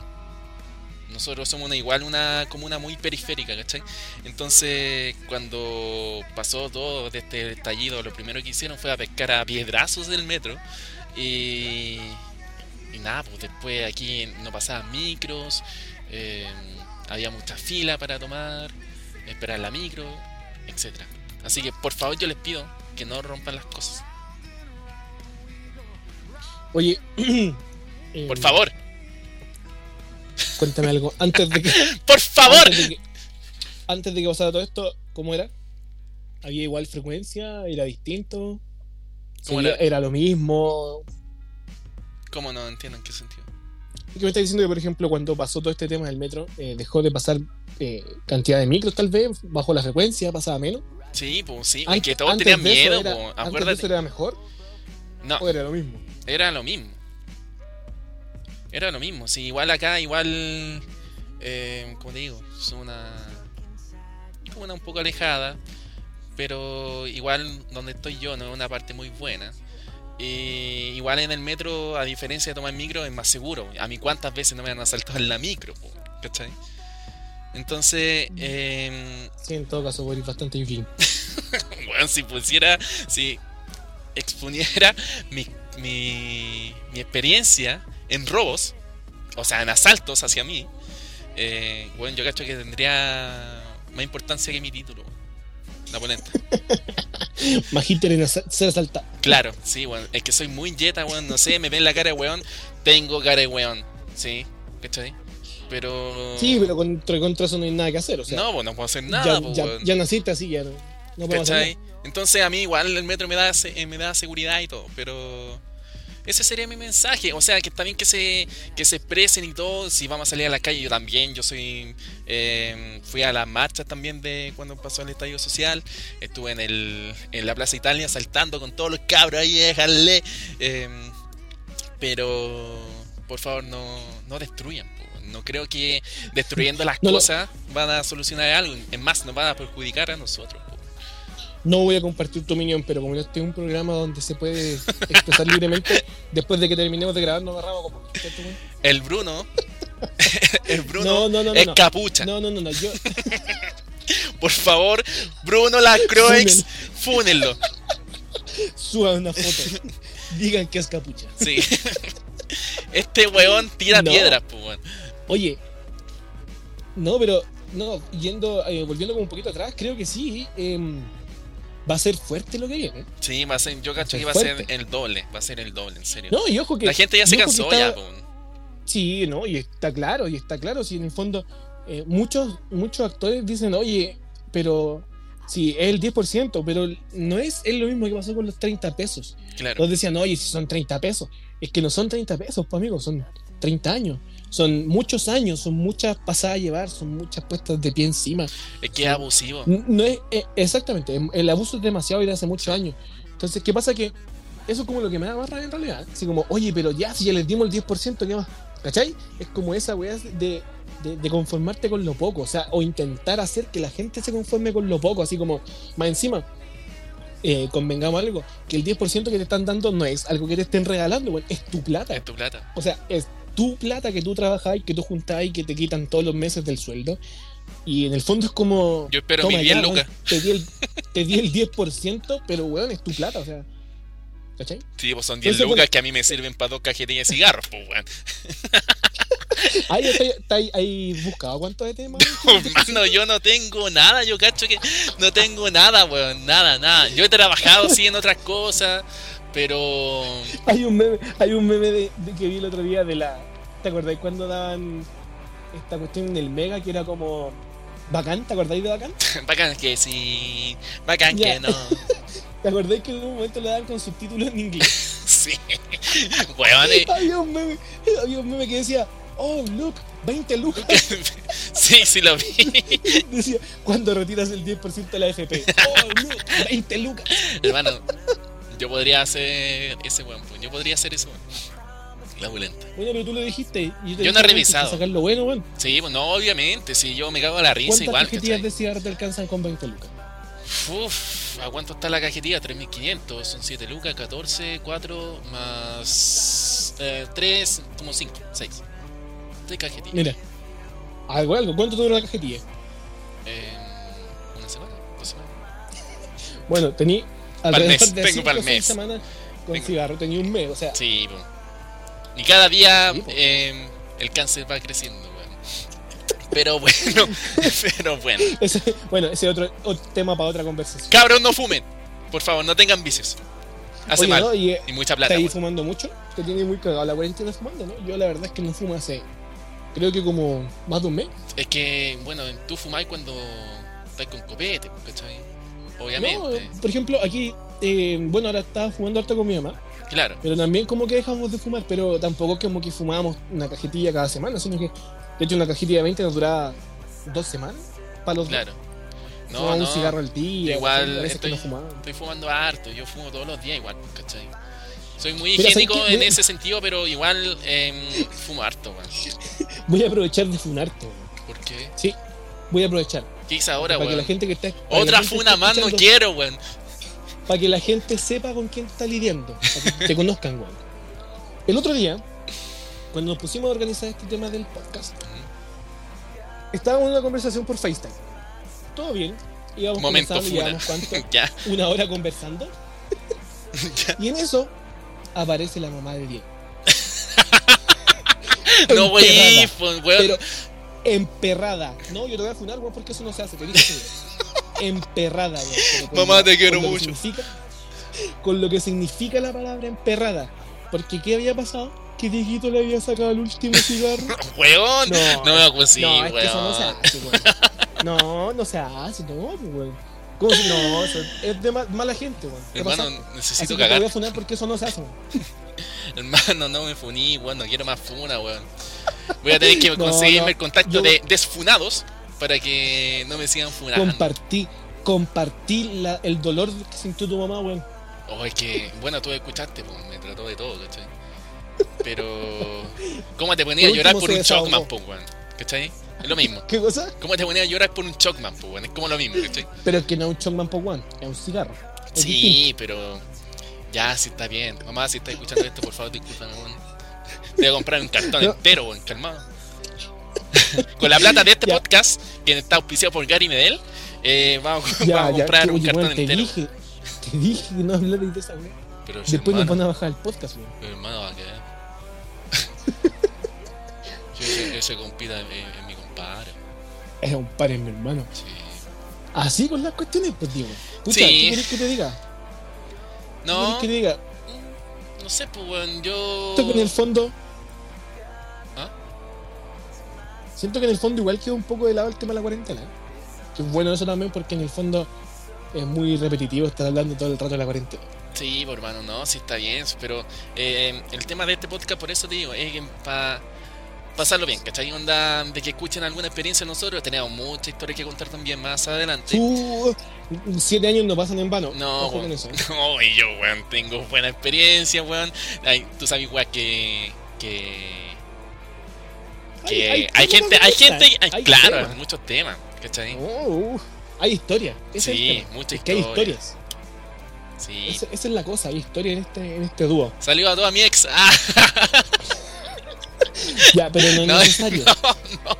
Nosotros somos una, igual una comuna muy periférica, ¿cachai? Entonces, cuando pasó todo de este estallido, lo primero que hicieron fue a pescar a piedrazos del metro. Y, y nada, pues después aquí no pasaban micros, eh, había mucha fila para tomar, esperar la micro, etcétera. Así que por favor yo les pido que no rompan las cosas. Oye, eh, Por favor, Cuéntame algo. Antes de que, por favor. antes de que, antes de que pasara todo esto, ¿cómo era? ¿Había igual frecuencia? ¿Era distinto? ¿Cómo Seguía- era? ¿Era lo mismo? ¿Cómo no entiendo en qué sentido? ¿Qué me estás diciendo que, por ejemplo, cuando pasó todo este tema del metro, eh, dejó de pasar eh, cantidad de micros, tal vez? ¿Bajó la frecuencia? ¿Pasaba menos? Sí, pues sí, Antes- que todos antes tenían miedo, era- po, ¿Antes de acuérdate. eso era mejor? No, ¿O era lo mismo? era lo mismo. Era lo mismo, sí, igual acá, igual eh, como te digo, es una, una un poco alejada, pero igual donde estoy yo no es una parte muy buena. Y igual en el metro, a diferencia de tomar micro, es más seguro. A mí cuántas veces no me han asaltado en la micro, ¿cachai? Entonces, eh, Sí, en todo caso, eres bastante infeliz. bueno, si pusiera, si exponiera mi, mi, mi experiencia en robos, o sea, en asaltos hacia mí, eh, bueno, yo cacho que tendría más importancia que mi título, la polenta. Magíter en ser asaltado. Claro, sí, bueno, es que soy muy yeta, weón, no sé, me ven la cara de weón, tengo cara de weón, sí, ¿cachai? Pero... Sí, pero contra, contra eso no hay nada que hacer. O sea, no, pues no puedo hacer nada, ya, pues, ya, weón. ya naciste así, ya no, no podemos hacer ¿Cachai? Entonces a mí igual el metro me da, se- eh, me da seguridad y todo, pero ese sería mi mensaje. O sea, que está bien que se, que se expresen y todo. Si vamos a salir a la calle, yo también. Yo soy eh, fui a las marchas también de cuando pasó el estallido social. Estuve en, el, en la Plaza Italia saltando con todos los cabros ahí, déjale. Eh, pero por favor no, no destruyan. No creo que destruyendo las No cosas van a solucionar algo. Es más, nos van a perjudicar a nosotros. No voy a compartir tu opinión, pero como este es un programa donde se puede expresar libremente, después de que terminemos de grabar, nos agarramos como. El Bruno. el Bruno No, no, no, es capucha. No, no, no, no. Yo, Por favor, Bruno Lacroix, fúnenlo. suban una foto. Digan que es capucha. Sí. Este weón tira piedras, pues weón. Oye, no, pero no, yendo, eh, volviendo como un poquito atrás, creo que sí. em, va a ser fuerte lo que viene. Sí, va a ser, yo cacho que va a ser el doble. Va a ser el doble, en serio. No, y ojo que. La gente ya se cansó, está- ya, weón. Sí, no, y está claro, y está claro. Si en el fondo, eh, muchos, muchos actores dicen, oye, pero. Sí, es el 10%, pero no es, es lo mismo que pasó con los 30 pesos. Claro. Todos decían, oye, si son 30 pesos. Es que no son 30 pesos, pues amigos, son 30 años. Son muchos años, son muchas pasadas a llevar, son muchas puestas de pie encima. Es que es abusivo. No es, eh, exactamente, el abuso es demasiado y de hace muchos años. Entonces, ¿qué pasa? Que eso es como lo que me da más rabia en realidad. Así como, oye, pero ya, si ya les dimos el 10%, ¿qué más? ¿Cachai? Es como esa weá de, de, de conformarte con lo poco, o sea, o intentar hacer que la gente se conforme con lo poco, así como, más encima, eh, convengamos algo, que el 10% que te están dando no es algo que te estén regalando, es tu plata. Es tu plata. O sea, es tu plata que tú trabajas y que tú juntas y que te quitan todos los meses del sueldo. Y en el fondo es como. Yo espero mis 10 ya, lucas. Te di, el, te di el 10%, pero weón, es tu plata, o sea. ¿Cachai? Sí, pues son 10 Entonces, lucas bueno. que a mí me sirven para dos cajetillas de cigarros, pues weón. Ahí ahí, ahí buscado cuánto de tema. Mano, yo no tengo nada, yo cacho que no tengo nada, weón, nada, nada. Yo he trabajado sí en otras cosas, pero Hay un meme, hay un meme de, de que vi el otro día de la. ¿Te acordáis cuando daban esta cuestión en el Mega que era como. Bacán? ¿Te acordáis de Bacán? bacán que sí, bacán que no. ¿Te acordáis que en un momento le daban con subtítulos en inglés? Sí, weón, eh, había, un meme, había un meme que decía, oh, look, 20 lucas. sí, sí lo vi. Decía, cuando retiras el 10% de la FP. Oh, look, 20 lucas. Hermano, yo podría hacer ese weón, pues, yo podría hacer eso, La bulenta. Bueno, pero tú lo dijiste. Y yo, Yo no he "Weón, revisado. sacar lo bueno, weón. Sí, pues no, obviamente, si yo me cago a la risa ¿Cuántas igual, cajetillas ¿cachai? de cigarro te alcanzan con 20 lucas? Uf, ¿a cuánto está la cajetilla? 3.500, son 7 lucas, 14, 4 más eh, 3, como 5, 6. 3 cajetillas. Mira, algo, algo. ¿Cuánto dura la cajetilla? Eh, ¿Una semana? ¿Dos semanas? Bueno, tení alrededor mes, de tengo 5 pa'l o 6 mes. semanas con Tengo. cigarro. Tenía un mes, o sea, Sí, pues. Y cada día po. eh, el cáncer va creciendo. Pero bueno, pero bueno. ese, bueno, ese es otro, otro tema para otra conversación. Cabros, no fumen. Por favor, no tengan vicios. Hace Oye, mal. ¿no? Y, eh, Y mucha ¿Estás plata. ahí weón. fumando mucho? Te tiene muy cagado la cuarentena fumando, ¿no? Yo la verdad es que no fumo hace, creo que como más de un mes. Es que, bueno, tú fumáis cuando estás con copete, ¿cachai? No, Obviamente. por ejemplo, aquí, eh, bueno, ahora estaba fumando harto con mi mamá, Claro. pero también como que dejamos de fumar, pero tampoco es como que fumábamos una cajetilla cada semana, sino que, de hecho, una cajetilla de 20 nos duraba dos semanas para los dos. Claro. No, Fumaba no. un cigarro al día, Igual estoy- no. Estoy fumando harto, yo fumo todos los días igual, ¿cachai? Soy muy Mira, ¿sabes higiénico en ese sentido, pero igual em, fumo harto, weón. Voy a aprovechar de fumarte, weón. ¿Por qué? Sí, voy a aprovechar. ¿Qué hice ahora, para que la weón? gente que está. Otra funa más no quiero, weón. Para que la gente sepa con quién está lidiando. Para que te conozcan, weón. El otro día, cuando nos pusimos a organizar este tema del podcast, estábamos en una conversación por FaceTime. Todo bien. Íbamos Momento conversando, cuánto, ya, una hora conversando. Y en eso aparece la mamá de Diego. No, weón. Pero emperrada. No, yo te voy a funar, weón, porque eso no se hace. Te dije. Emperrada, con Mamá, te quiero mucho. con lo que significa la palabra emperrada. Porque ¿qué había pasado? Que Dieguito le había sacado el último cigarro. Weón. No, No me hago así, no, es que eso no se hace, weón. No, no se hace, no, pues, weón. ¿Cómo si- no, eso es de ma- mala gente, weón. ¿Qué Hermano, pasa? Así necesito que te voy cagar. a funar porque eso no se hace, weón. Hermano, no me funí, weón. No quiero más funa, weón. Voy a tener que No, conseguirme no, el contacto yo- de desfunados para que no me sigan funando. Compartí, compartí la- el dolor que sintió tu mamá, weón. Oh, es que, bueno, tú escuchaste, pues, me trató de todo, ¿cachai? Pero, ¿cómo te ponías a llorar por un Chocman, pues, weón? ¿Cachai? Es lo mismo. ¿Qué cosa? ¿Cómo te ponías a llorar por un Chocman, pues, weón? Es como lo mismo, ¿cachai? Pero es que no es un Chongman por One, es un cigarro. Es distinto. Sí, pero ya, sí está bien. Mamá, si estás escuchando esto, por favor, discúlpame, weón. Te voy a comprar un cartón No. entero, weón, calmado. Con la plata de este podcast, que está auspiciado por Gary Medel, eh, vamos, Ya, vamos a comprar un oye, cartón te entero. dije, te dije que no hablaras de esa. Pero, Después nos hermano, van a bajar el podcast, weón. pero, hermano, va a quedar. Yo compita es, es mi compadre. Es un par, mi hermano. Sí. Así con las cuestiones, pues digo. Pucha, Sí. ¿qué querés que te diga? ¿Qué No, querés que te diga? no sé, pues, weón, yo... Que en el fondo. Siento que en el fondo igual quedó un poco de lado el tema de la cuarentena. Que es bueno eso también porque en el fondo es muy repetitivo estar hablando todo el rato de la cuarentena. Sí, pues, hermano, no, sí está bien, pero eh, el tema de este podcast, por eso te digo, es para pasarlo bien, ¿cachai? Onda de que escuchen alguna experiencia nosotros, tenemos mucha historia que contar también más adelante. Uh, siete años no pasan en vano. No, weón. eso. no, y yo, weón, tengo buena experiencia, weón. Ay, tú sabes, weón, que... que... que hay, temas gente, de hay gente, hay- hay claro, temas. hay muchos temas, ¿cachai? Oh, uh, hay historia. Ese es Sí, tema. mucha Es que hay historia. historias. Sí. Esa, esa es la cosa, hay historia en este, en este dúo. Saludos a toda mi ex. Ah, Ya, pero no es no, necesario. no,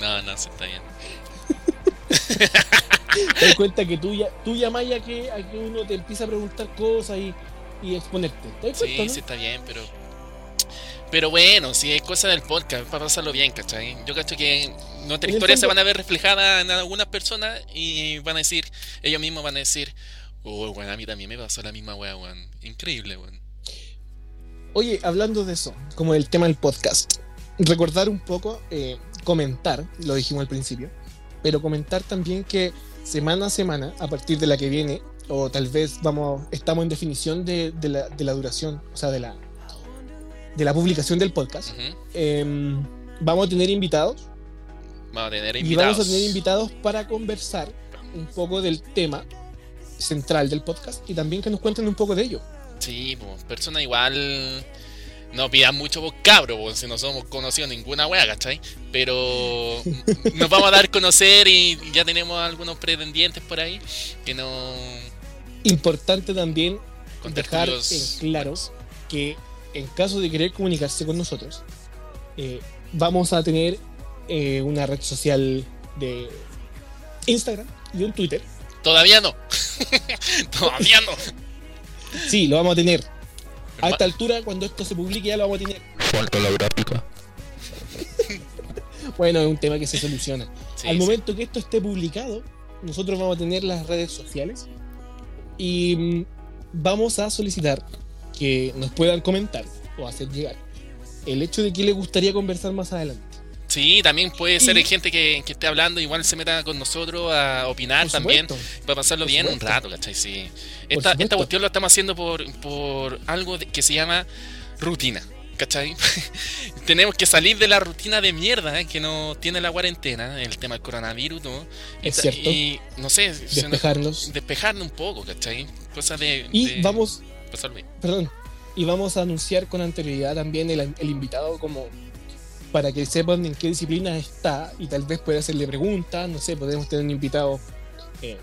no, no, sí, está bien. Te das cuenta que tú, ya, tú llamas a que, a que uno te empieza a preguntar cosas y, y exponerte. ¿Te das cuenta, Sí, no? sí está bien, pero. Pero bueno, si es cosa del podcast, para pasarlo bien, ¿cachai? Yo cacho que el historias se van a ver reflejadas en algunas personas y van a decir, ellos mismos van a decir, oh, weón, a mí también me pasó la misma weá, weón. Increíble, weón. Oye, hablando de eso, como el tema del podcast, recordar un poco, eh, comentar, lo dijimos al principio, pero comentar también que semana a semana, a partir de la que viene, o tal vez vamos, estamos en definición de, de la, de la duración, o sea, de la, de la publicación del podcast, em, vamos a tener invitados Vamos a tener y invitados. vamos a tener invitados para conversar un poco del tema central del podcast y también que nos cuenten un poco de ello. Sí, pues, persona igual. No pidan mucho por cabro, si no somos conocidos ninguna wea, ¿cachai? Pero nos vamos a dar a conocer y ya tenemos algunos pretendientes por ahí que no. Importante también dejar en claro que en caso de querer comunicarse con nosotros, eh, vamos a tener eh, una red social de Instagram y un Twitter. Todavía no. Todavía no. Sí, lo vamos a tener. A esta altura, cuando esto se publique, ya lo vamos a tener. Falta la gráfica. Bueno, es un tema que se soluciona. Sí, Al sí. momento que esto esté publicado, nosotros vamos a tener las redes sociales y mm, vamos a solicitar que nos puedan comentar o hacer llegar el hecho de que les gustaría conversar más adelante. Sí, también puede ser Y- gente que, que esté hablando, igual se meta con nosotros a opinar también, para pasarlo por bien un supuesto. rato, ¿cachai? Sí. Esta, esta cuestión lo estamos haciendo por, por algo que se llama rutina, ¿cachai? Tenemos que salir de la rutina de mierda eh, que nos tiene la cuarentena, el tema del coronavirus, ¿no? Es ta- cierto. Y, no sé, Despejarnos. despejarnos un poco, ¿cachai? Cosas de, Y de vamos, perdón, y vamos a anunciar con anterioridad también el, el invitado como para que sepan en qué disciplina está y tal vez pueda hacerle preguntas, no sé, podemos tener un invitado. eh,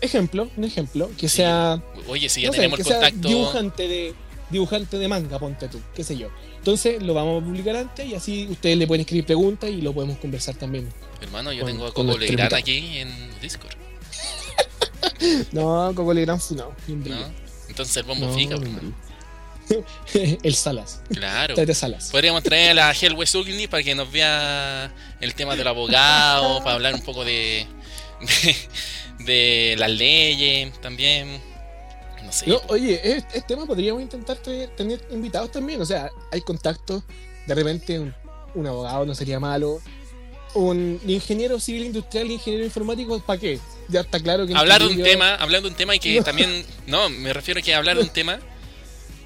ejemplo, un ejemplo, que Sí. sea, Oye, si ya no sé, tenemos que el sea contacto. dibujante de dibujante de manga, ponte tú, qué sé yo. Entonces lo vamos a publicar antes y así ustedes le pueden escribir preguntas y lo podemos conversar también. Hermano, yo con- tengo a Coco Legrand aquí en Discord, No, Coco Legrand funado. ¿no? Entonces el bombo No, fica. El Salas. Claro. Salas. Podríamos traer a la Helwe Sugni para que nos vea el tema del abogado, para hablar un poco de, de, de las leyes también. No sé. No, oye, este, este tema podríamos intentar traer- tener invitados también. O sea, hay contactos. De repente, un, un abogado no sería malo. Un ingeniero civil industrial, ingeniero informático, ¿para qué? Ya está claro que. hablar de un tema, hablar de un tema y que No. también, no, me refiero a que hablar de un tema,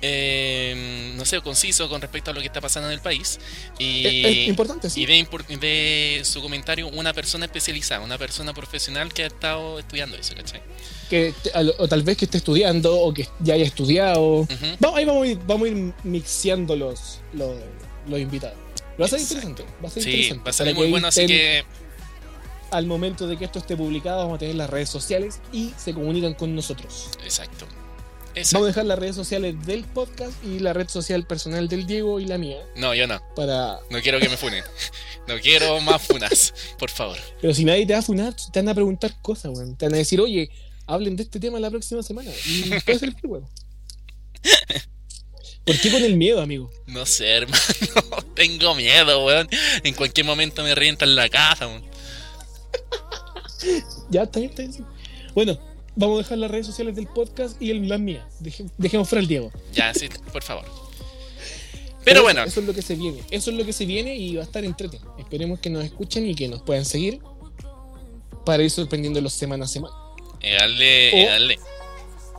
eh, no sé, conciso con respecto a lo que está pasando en el país y, Es, es importante, sí. y de, de su comentario una persona especializada, una persona profesional que ha estado estudiando eso, ¿cachai? Que o tal vez que esté estudiando o que ya haya estudiado. Vamos, ahí vamos a ir, vamos a ir mixeando los, los, los invitados. Va a ser interesante. Va a ser Sí, interesante. va a ser muy bueno, así que Al momento de que esto esté publicado, vamos a tener las redes sociales y se comunican con nosotros. exacto. Vamos a dejar las redes sociales del podcast y la red social personal del Diego y la mía No, yo no. para. No quiero que me funen. No quiero más funas, por favor. Pero si nadie te va a funar, te van a preguntar cosas, weón. Te van a decir, oye, hablen de este tema la próxima semana. Y puede ser el weón. ¿Por qué con el miedo, amigo? No sé, hermano. Tengo miedo, weón. En cualquier momento me revientan la casa, weón. Ya está bien, está bien. Bueno, vamos a dejar las redes sociales del podcast y el, las mías. Deje- dejemos fuera al Diego. Ya, sí, por favor. Pero bueno, Eso es lo que se viene. Eso es lo que se viene y va a estar entretenido. Esperemos que nos escuchen y que nos puedan seguir para ir sorprendiéndolos semana a semana. eh, dale, O- eh, dale.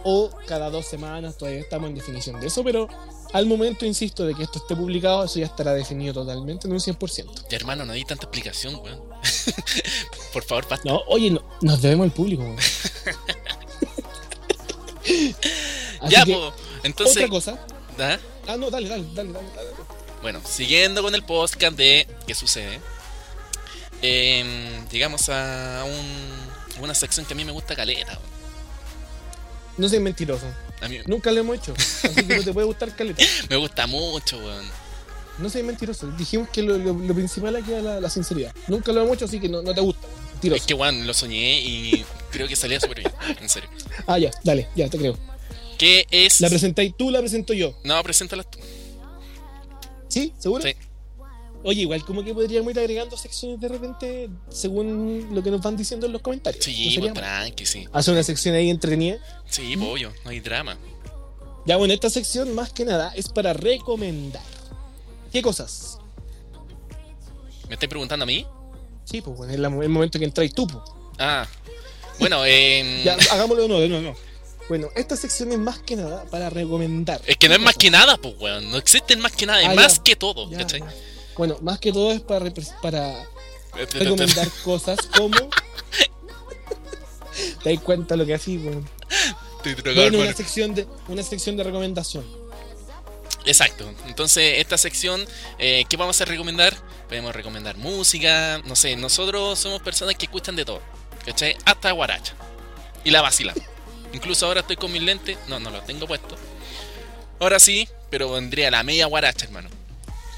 O cada dos semanas, todavía estamos en definición de eso, pero al momento, insisto, de que esto esté publicado, eso ya estará definido totalmente en un 100%. Ya, hermano, no hay tanta explicación, weón. por favor, basta. No, oye, no- nos debemos al público. Ya, que, pues. Entonces, otra cosa. ¿ah? Ah, no, dale, dale, dale, dale. dale. bueno, siguiendo con el podcast de ¿Qué sucede? Em, llegamos a un- una sección que a mí me gusta caleta. weón. No seas mentiroso. A mí Nunca lo hemos hecho. Así que no te puede gustar caleta. me gusta mucho, weón. No seas mentiroso. Dijimos que lo, lo- lo principal aquí era la, la sinceridad. Nunca lo hemos hecho, así que no, no te gusta. Es que, weón, lo soñé y creo que salía súper bien, en serio. Ah, ya, dale, ya, te creo. ¿Qué es? La presentáis tú, la presento yo. No, preséntala tú. ¿Sí? ¿Seguro? Sí. Oye, igual como que podríamos ir agregando secciones de repente según lo que nos van diciendo en los comentarios. No Sí, sería pues tranqui, sí. Hace una sección ahí entretenida. Sí, pollo, no hay drama. Ya, bueno, esta sección más que nada es para recomendar. ¿Qué cosas? ¿Me estáis preguntando a mí? Sí, pues bueno, es la- el momento que entráis tú, pues. Ah, bueno, em, Ya, hagámoslo de nuevo, de nuevo. Bueno, esta sección es más que nada para recomendar. es que no es ¿Qué más que nada, pues, weón. No existen más que nada, es Ah, más ya. que todo, Ya, ¿cachai? Bueno, más que todo es para, para Este, recomendar cosas como. ¿Te das cuenta lo que así, weón? Estoy drogado, Bueno, una sección de, una sección de recomendación. Exacto. Entonces, esta sección, eh, ¿qué vamos a recomendar? Podemos recomendar música, no sé, nosotros somos personas que escuchan de todo, ¿cachai? Hasta guaracha. Y la vacilamos. Incluso ahora estoy con mis lentes, no, no los tengo puestos. Ahora sí, pero vendría la media guaracha, hermano.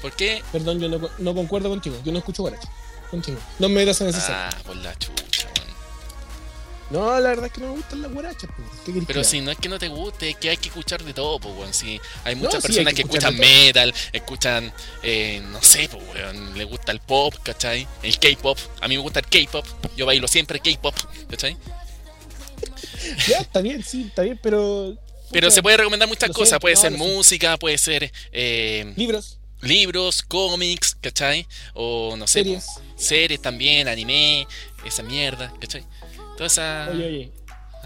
¿Por qué? Perdón, yo no, no concuerdo contigo. Yo no escucho guaracha. Continúa. No me metas en ese. Ah, por la chucha. No, la verdad es que no me gustan las guarachas. pues. ¿Qué querés Pero si no es que no te guste, es que hay que escuchar de todo, pues, weón. Si hay muchas sí, personas hay que, escuchan metal, escuchan, eh, no sé, pues, weón, le gusta el pop, ¿cachai? El K-pop. A mí me gusta el K-pop. Yo bailo siempre K-pop, ¿cachai? Ya, está bien, sí, está bien, pero. Pero se puede recomendar muchas sé, cosas. Puede no, ser sé. música, puede ser eh, Libros, libros, cómics, ¿cachai? O no sé, series. pues, series también, anime, esa mierda, ¿cachai? Toda esa Oye, oye.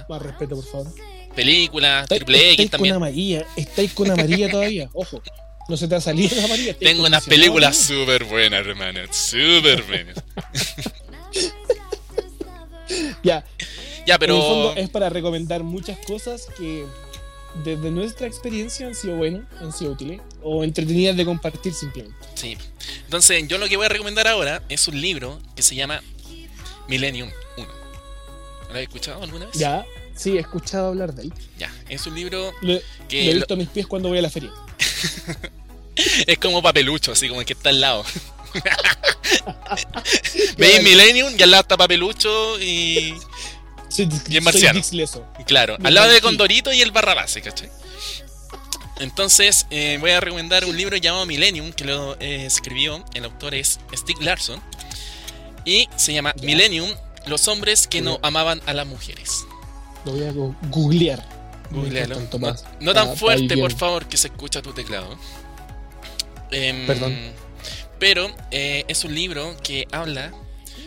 Más respeto, por favor. película, Estáis- triple X estáis con también. amarilla. Estáis con amarilla todavía. Ojo. No se te ha salido la amarilla. Tengo unas películas súper buenas, hermano. Súper buenas. Ya, Ya, en el fondo pero. es para recomendar muchas cosas que desde nuestra experiencia han sido buenas, han sido útiles o entretenidas de compartir simplemente. Sí. Entonces, yo lo que voy a recomendar ahora es un libro que se llama Millennium 1. ¿Lo has escuchado alguna vez? Ya, sí, he escuchado hablar de él. Ya, es un libro Lo, que lo he lo- visto a mis pies cuando voy a la feria. es como papelucho, así como el que está al lado. Veis Millennium y al lado está papelucho y. Soy, Y soy marciano. Claro, al lado de. Condorito y el Barrabás, ¿cachai? Entonces, eh, voy a recomendar un libro llamado Millennium, que lo eh, escribió, el autor es Stieg Larsson, y se llama. Millennium, los hombres que no amaban a las mujeres. Lo voy a googlear. Googlealo. No, tan fuerte, por favor, que se escucha tu teclado. Em, Perdón. Pero eh, es un libro que habla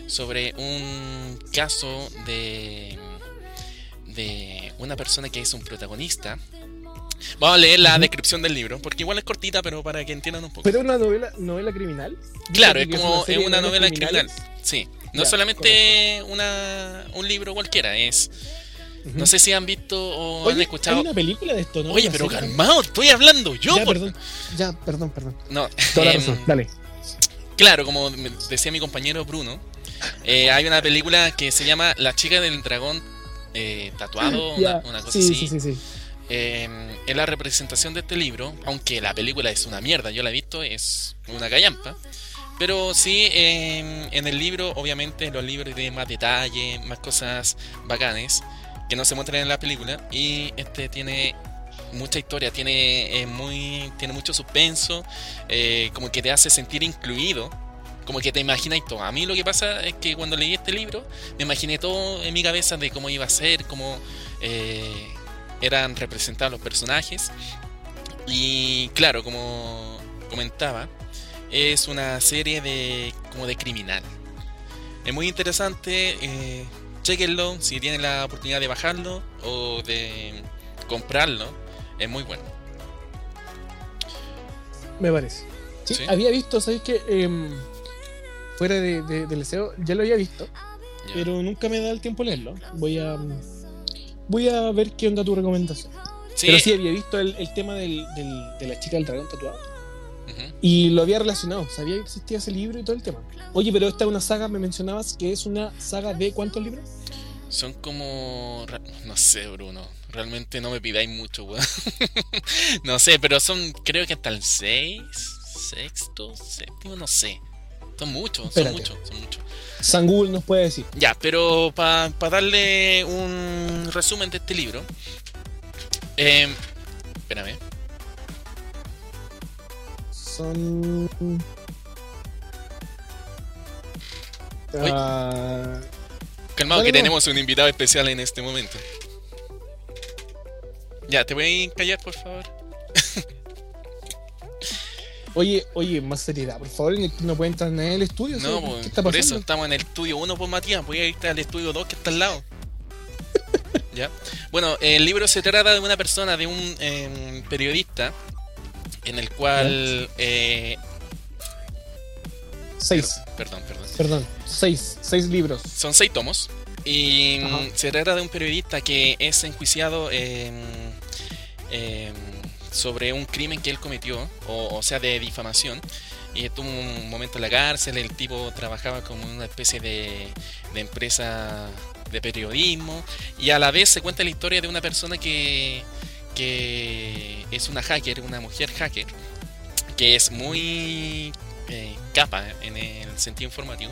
sobre un caso de, de una persona que es un protagonista. Vamos a leer la descripción del libro, porque igual es cortita, pero para que entiendan un poco. Pero una novela, novela criminal. claro, es como es una novela criminal. Sí, no Ya, solamente una, un libro cualquiera, es... No sé si han visto o han Oye, escuchado... Hay una película de esto, ¿no? Oye, pero serie. calmado, estoy hablando yo. Ya, por- perdón. Ya, perdón, perdón. No, Toda la em, razón. Dale. Claro, como decía mi compañero Bruno, eh, hay una película que se llama La chica del dragón eh, tatuado, una, una cosa sí, así. sí, sí, sí. Eh, es la representación de este libro, aunque la película es una mierda, yo la he visto, es una gallampa. Pero sí, eh, en el libro, obviamente, los libros tienen más detalle, más cosas bacanes que no se muestran en la película. Y este tiene mucha historia, tiene, eh, muy, tiene mucho suspenso, eh, como que te hace sentir incluido, como que te imaginas todo. A mí lo que pasa es que cuando leí este libro, me imaginé todo en mi cabeza de cómo iba a ser, cómo eh, eran representados los personajes. Y claro, como comentaba, es una serie de como de criminal. Es muy interesante, eh, chequenlo si tienen la oportunidad de bajarlo o de comprarlo. Es muy bueno. Me parece. Sí, Sí. había visto, ¿sabes qué? Em, fuera de, de- del deseo, ya lo había visto, pero nunca me da el tiempo leerlo. Voy a. Voy a ver qué onda tu recomendación. Sí, Pero sí había visto el, el tema del, del- de la chica del dragón tatuado. Y lo había relacionado, sabía que existía ese libro y todo el tema. Oye, pero esta es una saga, me mencionabas que es una saga de cuántos libros? Son como... No sé, Bruno. Realmente no me pidáis mucho, weón. no sé, pero son creo que hasta el 6, sexto, séptimo, no sé. Son muchos, son muchos, son muchos. San Google nos puede decir. Ya, pero para darle un resumen de este libro. Eh, espérame. Son. Ah, Calmado, que no. tenemos un invitado especial en este momento. Ya, ¿te voy a callar, por favor? oye, oye, más seriedad, por favor, no puede entrar en el estudio. No, pues, ¿qué está por eso estamos en el estudio 1 por Matías. Voy a irte al estudio 2 que está al lado. ¿Ya? Bueno, el libro se trata de una persona, de un em, periodista, en el cual... eh, Seis, perdón, perdón. perdón, seis, seis libros. Son seis tomos. Y Ajá. mm, se trata de un periodista que es enjuiciado em, sobre un crimen que él cometió, o, o sea, de difamación. Y estuvo un momento en la cárcel, el tipo trabajaba como una especie de, de empresa de periodismo. Y a la vez se cuenta la historia de una persona que, que es una hacker, una mujer hacker, que es muy eh, capa en el sentido informativo.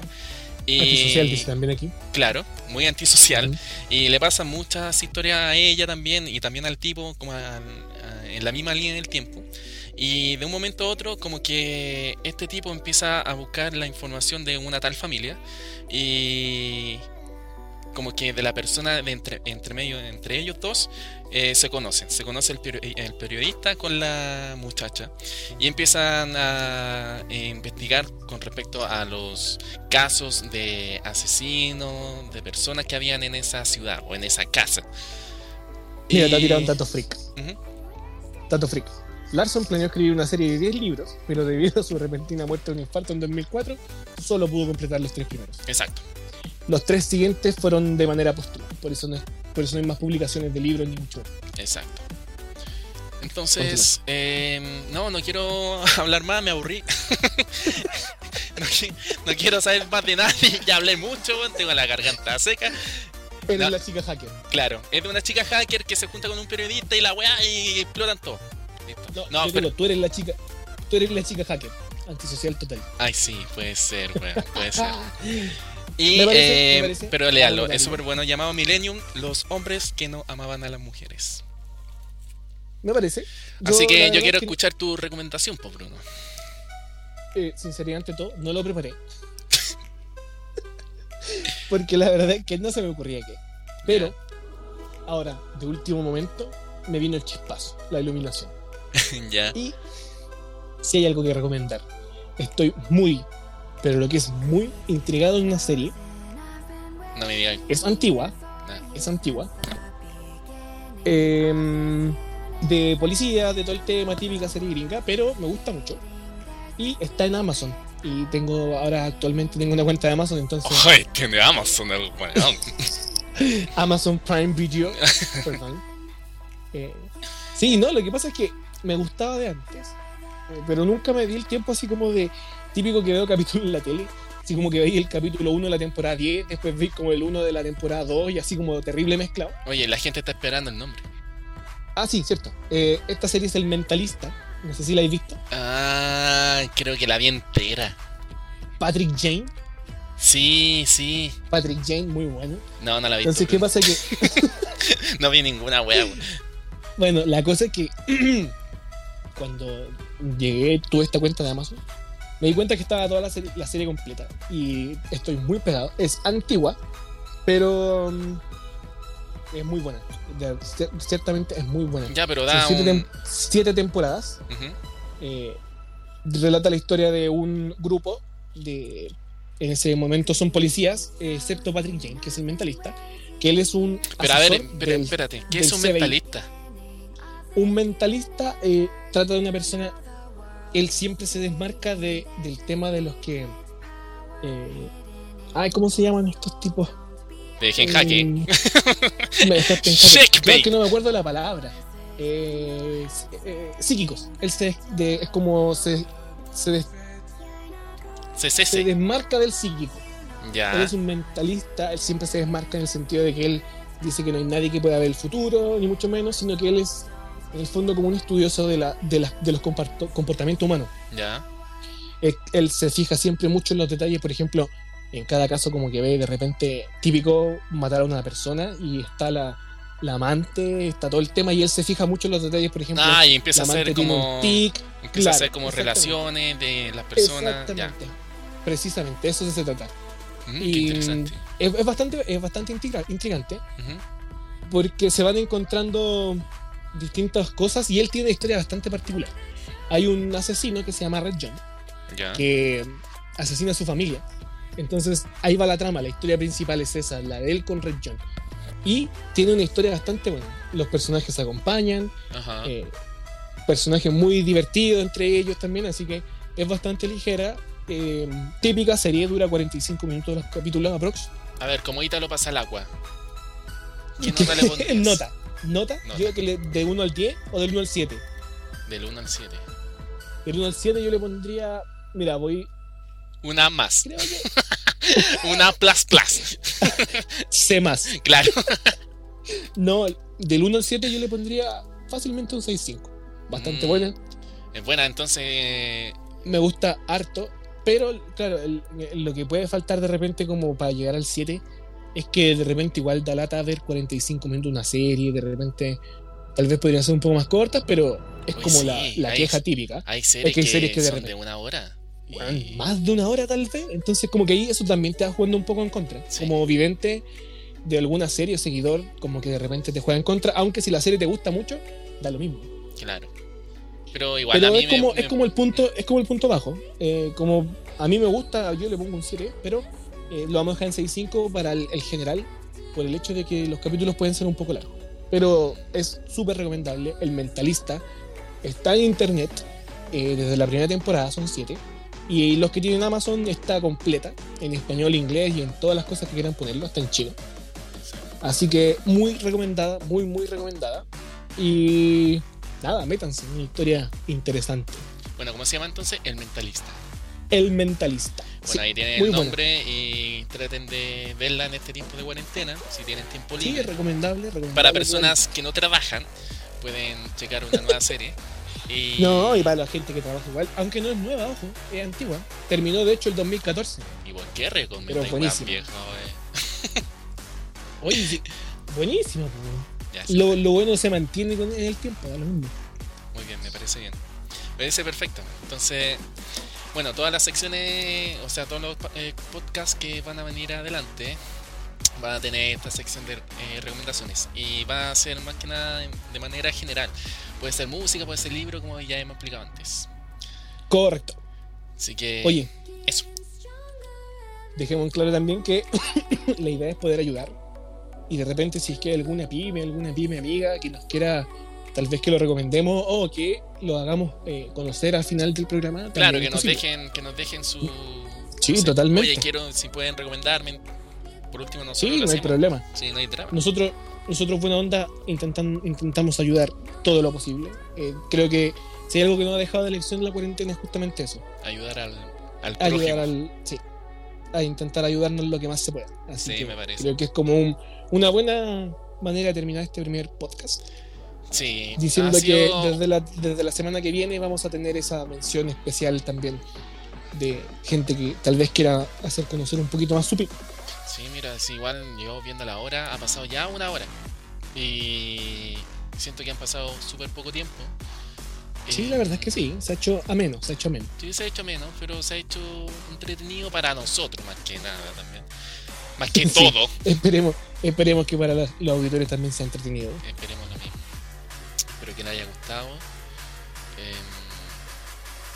Y, Antisocial dice también aquí. Claro, muy antisocial. Ujú. Y le pasan muchas historias a ella también y también al tipo como a- a- en la misma línea del tiempo. Y de un momento a otro como que este tipo empieza a buscar la información de una tal familia y como que de la persona de entre, entre medio entre ellos dos eh, se conocen. Se conoce el, peri- el periodista con la muchacha y empiezan a eh, investigar con respecto a los casos de asesinos, de personas que habían en esa ciudad o en esa casa. Mira, te ha tirado un dato freak. Dato freak. Larson planeó escribir una serie de 10 libros, pero debido a su repentina muerte de un infarto en 2004, solo pudo completar los tres primeros. Exacto. Los tres siguientes fueron de manera póstuma, por eso no, por eso no hay más publicaciones de libros ni mucho. Exacto. Entonces, eh, no, no quiero hablar más, me aburrí. no, qui- no quiero saber más de nadie, ya hablé mucho, tengo la garganta seca. Eres No. la chica hacker. Claro, es de una chica hacker que se junta con un periodista y la weá y explotan todo. Listo. No, No, yo pero. digo, tú eres la chica. Tú eres la chica hacker. Antisocial total. Ay, sí, puede ser, weón, puede ser. Y, Me parece- eh, me parece pero léalo, es súper bueno. Llamado Millennium, los hombres que no amaban a las mujeres. Me parece. Así que yo quiero es que, escuchar tu recomendación, pues, Bruno. eh, sinceridad ante todo, no lo preparé. Porque la verdad es que no se me ocurría qué. Pero, ahora, de último momento, me vino el chispazo, la iluminación. ya. Y si hay algo que recomendar, estoy muy, pero lo que es muy intrigado en una serie, No me digas. es antigua, nada. es antigua, em, de policía, de todo el tema, típica serie gringa, pero me gusta mucho. Y está en Amazon. Y tengo, ahora actualmente tengo una cuenta de Amazon, entonces Ay, tiene Amazon el. Amazon Prime Video. Perdón. Eh, sí, no, lo que pasa es que me gustaba de antes, eh, pero nunca me di el tiempo así como de típico que veo capítulos en la tele. Así como que veía el capítulo 1 de la temporada 10, después vi como el 1 de la temporada 2 y así como terrible mezclado. Oye, la gente está esperando el nombre. Ah, sí, cierto. Eh, esta serie es El Mentalista. No sé si la habéis visto. Ah, creo que la vi entera. Patrick Jane. Sí, sí. Patrick Jane, muy bueno. No, no la vi. Entonces, ¿qué pasa? Que, No vi ninguna wea. bueno, la cosa es que cuando llegué, tuve esta cuenta de Amazon, me di cuenta que estaba toda la serie, la serie completa. Y estoy muy pegado. Es antigua, pero mm, es muy buena. De- cier- ciertamente es muy buena. Ya, pero da siete, un. tem- siete temporadas. Eh, relata la historia de un grupo de en ese momento son policías excepto Patrick Jane que es el mentalista que él es un Pero a ver, del- espérate. ¿Qué es un CBI. mentalista? un mentalista eh, trata de una persona él siempre se desmarca de, del tema de los que eh, ay cómo se llaman estos tipos De en jaque. Mm, me dejaste en jaque. Es que no me acuerdo la palabra eh, eh, psíquicos él se de- es como se se, des- se CCC. desmarca del psíquico Él Ya. es un mentalista, él siempre se desmarca en el sentido de que él dice que no hay nadie que pueda ver el futuro, ni mucho menos, sino que él es en el fondo como un estudioso de, la, de, la- de los comportamientos humanos. Ya. Él, él se fija siempre mucho en los detalles, por ejemplo, en cada caso como que ve de repente típico matar a una persona y está la, la amante, está todo el tema y él se fija mucho en los detalles, por ejemplo, Ah, y empieza a hacer como. tic, Empieza a hacer como relaciones de las personas. Ya. exactamente. Precisamente, eso se trata. Mm, qué y interesante. es, es bastante, es bastante intriga- intrigante. Ujú. porque se van encontrando distintas cosas y él tiene una historia bastante particular. Hay un asesino que se llama Red John Ya. que asesina a su familia. Entonces ahí va la trama, la historia principal es esa, la de él con Red John. Y tiene una historia bastante buena. Los personajes se acompañan, Ajá. eh, personajes muy divertidos entre ellos también, así que es bastante ligera. eh, típica serie, dura 45 minutos los capítulos aprox. A ver, como Ítalo pasa el agua. ¿Qué nota le pondrías? nota. Nota, Nota. yo que le, de 1 al 10 o del 1 al 7. Del 1 al 7. Del 1 al 7 yo le pondría. Mira, voy. Una más. Creo que. Una plus plus. C más. Claro. No, del 1 al 7 yo le pondría fácilmente un 6-5. Bastante Mm. buena. Es buena, entonces. Me gusta harto. Pero, claro, el- lo que puede faltar de repente como para llegar al 7 es que de repente igual da lata ver 45 minutos una serie. De repente, tal vez podrían ser un poco más cortas, pero es Uy, como sí, la, la queja típica. Hay series, que hay que, series que de son de una hora. Y- más de una hora tal vez. Entonces como que ahí eso también te va jugando un poco en contra. Sí. Como vivente de alguna serie o seguidor, como que de repente te juega en contra, aunque si la serie te gusta mucho, da lo mismo. Claro. Pero igual a Pero mí es como, me- es como el punto, es como el punto bajo. Eh, como a mí me gusta, yo le pongo un 7, pero eh, lo vamos a dejar en 6.5 para el, general, por el hecho de que los capítulos pueden ser un poco largos. Pero es súper recomendable. El mentalista está en internet eh, desde la primera temporada, son 7. Y los que tienen Amazon está completa, en español, inglés y en todas las cosas que quieran ponerlo, hasta en chino. Así que muy recomendada, muy, muy recomendada. Y nada, métanse, una historia interesante. Bueno, ¿cómo se llama entonces? El Mentalista. El mentalista. Bueno, Sí, ahí tienen el buena. nombre y traten de verla en este tiempo de cuarentena, si tienen tiempo Sí, libre. es recomendable, recomendable. Para personas que no trabajan, pueden checar una nueva serie. Y... No, y para la gente que trabaja igual, aunque no es nueva, ojo, es antigua. Terminó de hecho el 2014. ¿Y por qué buenísimo. viejo? eh? Oye, sí, buenísimo. sí, Lo, lo bueno se mantiene con, en el tiempo, da lo mismo. Muy bien, me parece bien. Me parece perfecto. Entonces, bueno, todas las secciones, o sea, todos los eh, podcasts que van a venir adelante van a tener esta sección de eh, recomendaciones. Y va a ser más que nada de manera general. Puede ser música, puede ser libro, como ya hemos explicado antes. Correcto. Así que, Oye, eso. dejemos en claro también que la idea es poder ayudar. Y de repente, si es que hay alguna pyme, alguna pyme amiga que nos quiera, tal vez que lo recomendemos o que lo hagamos eh, conocer al final del programa. Claro, que nos dejen, que nos dejen su. Sí, totalmente. Oye, quiero, si pueden recomendarme. Por último, nosotros Sí, no hay problema. Sí, no hay drama. Nosotros, nosotros buena onda, intentan, intentamos ayudar todo lo posible. Eh, creo que si hay algo que no ha dejado de lección de la cuarentena es justamente eso. Ayudar al, al Ayudar al. Sí. A intentar ayudarnos lo que más se pueda. Así Sí, que me parece. creo que es como un- una buena manera de terminar este primer podcast. Sí, Diciendo que desde la, desde la semana que viene vamos a tener esa mención especial también de gente que tal vez quiera hacer conocer un poquito más su pico. Sí, mira, igual yo viendo la hora, ha pasado ya una hora. Y siento que han pasado súper poco tiempo. Sí, Eh, la verdad es que sí, se ha hecho ameno, se ha hecho ameno. Sí, se ha hecho menos, pero se ha hecho entretenido para nosotros más que nada también. Más que Sí. todo. Esperemos, esperemos que para los, los auditores también sea entretenido. Esperemos. Espero que les haya gustado. Eh,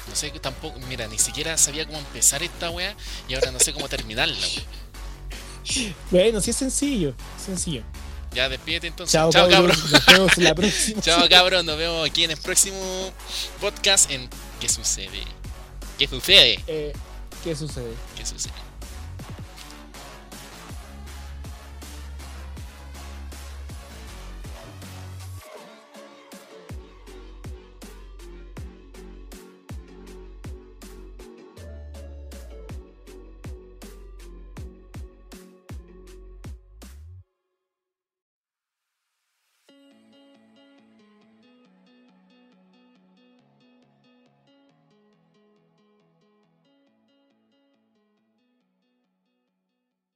no sé, tampoco, mira, ni siquiera sabía cómo empezar esta wea y ahora no sé cómo terminarla. wea. Bueno, sí es sencillo, sencillo. Ya despídete entonces. Chao, Chao cabrón. cabrón. Nos vemos en la próxima. Chao cabros, nos vemos aquí en el próximo podcast en ¿Qué sucede? ¿Qué sucede? Eh, ¿Qué sucede? ¿Qué sucede?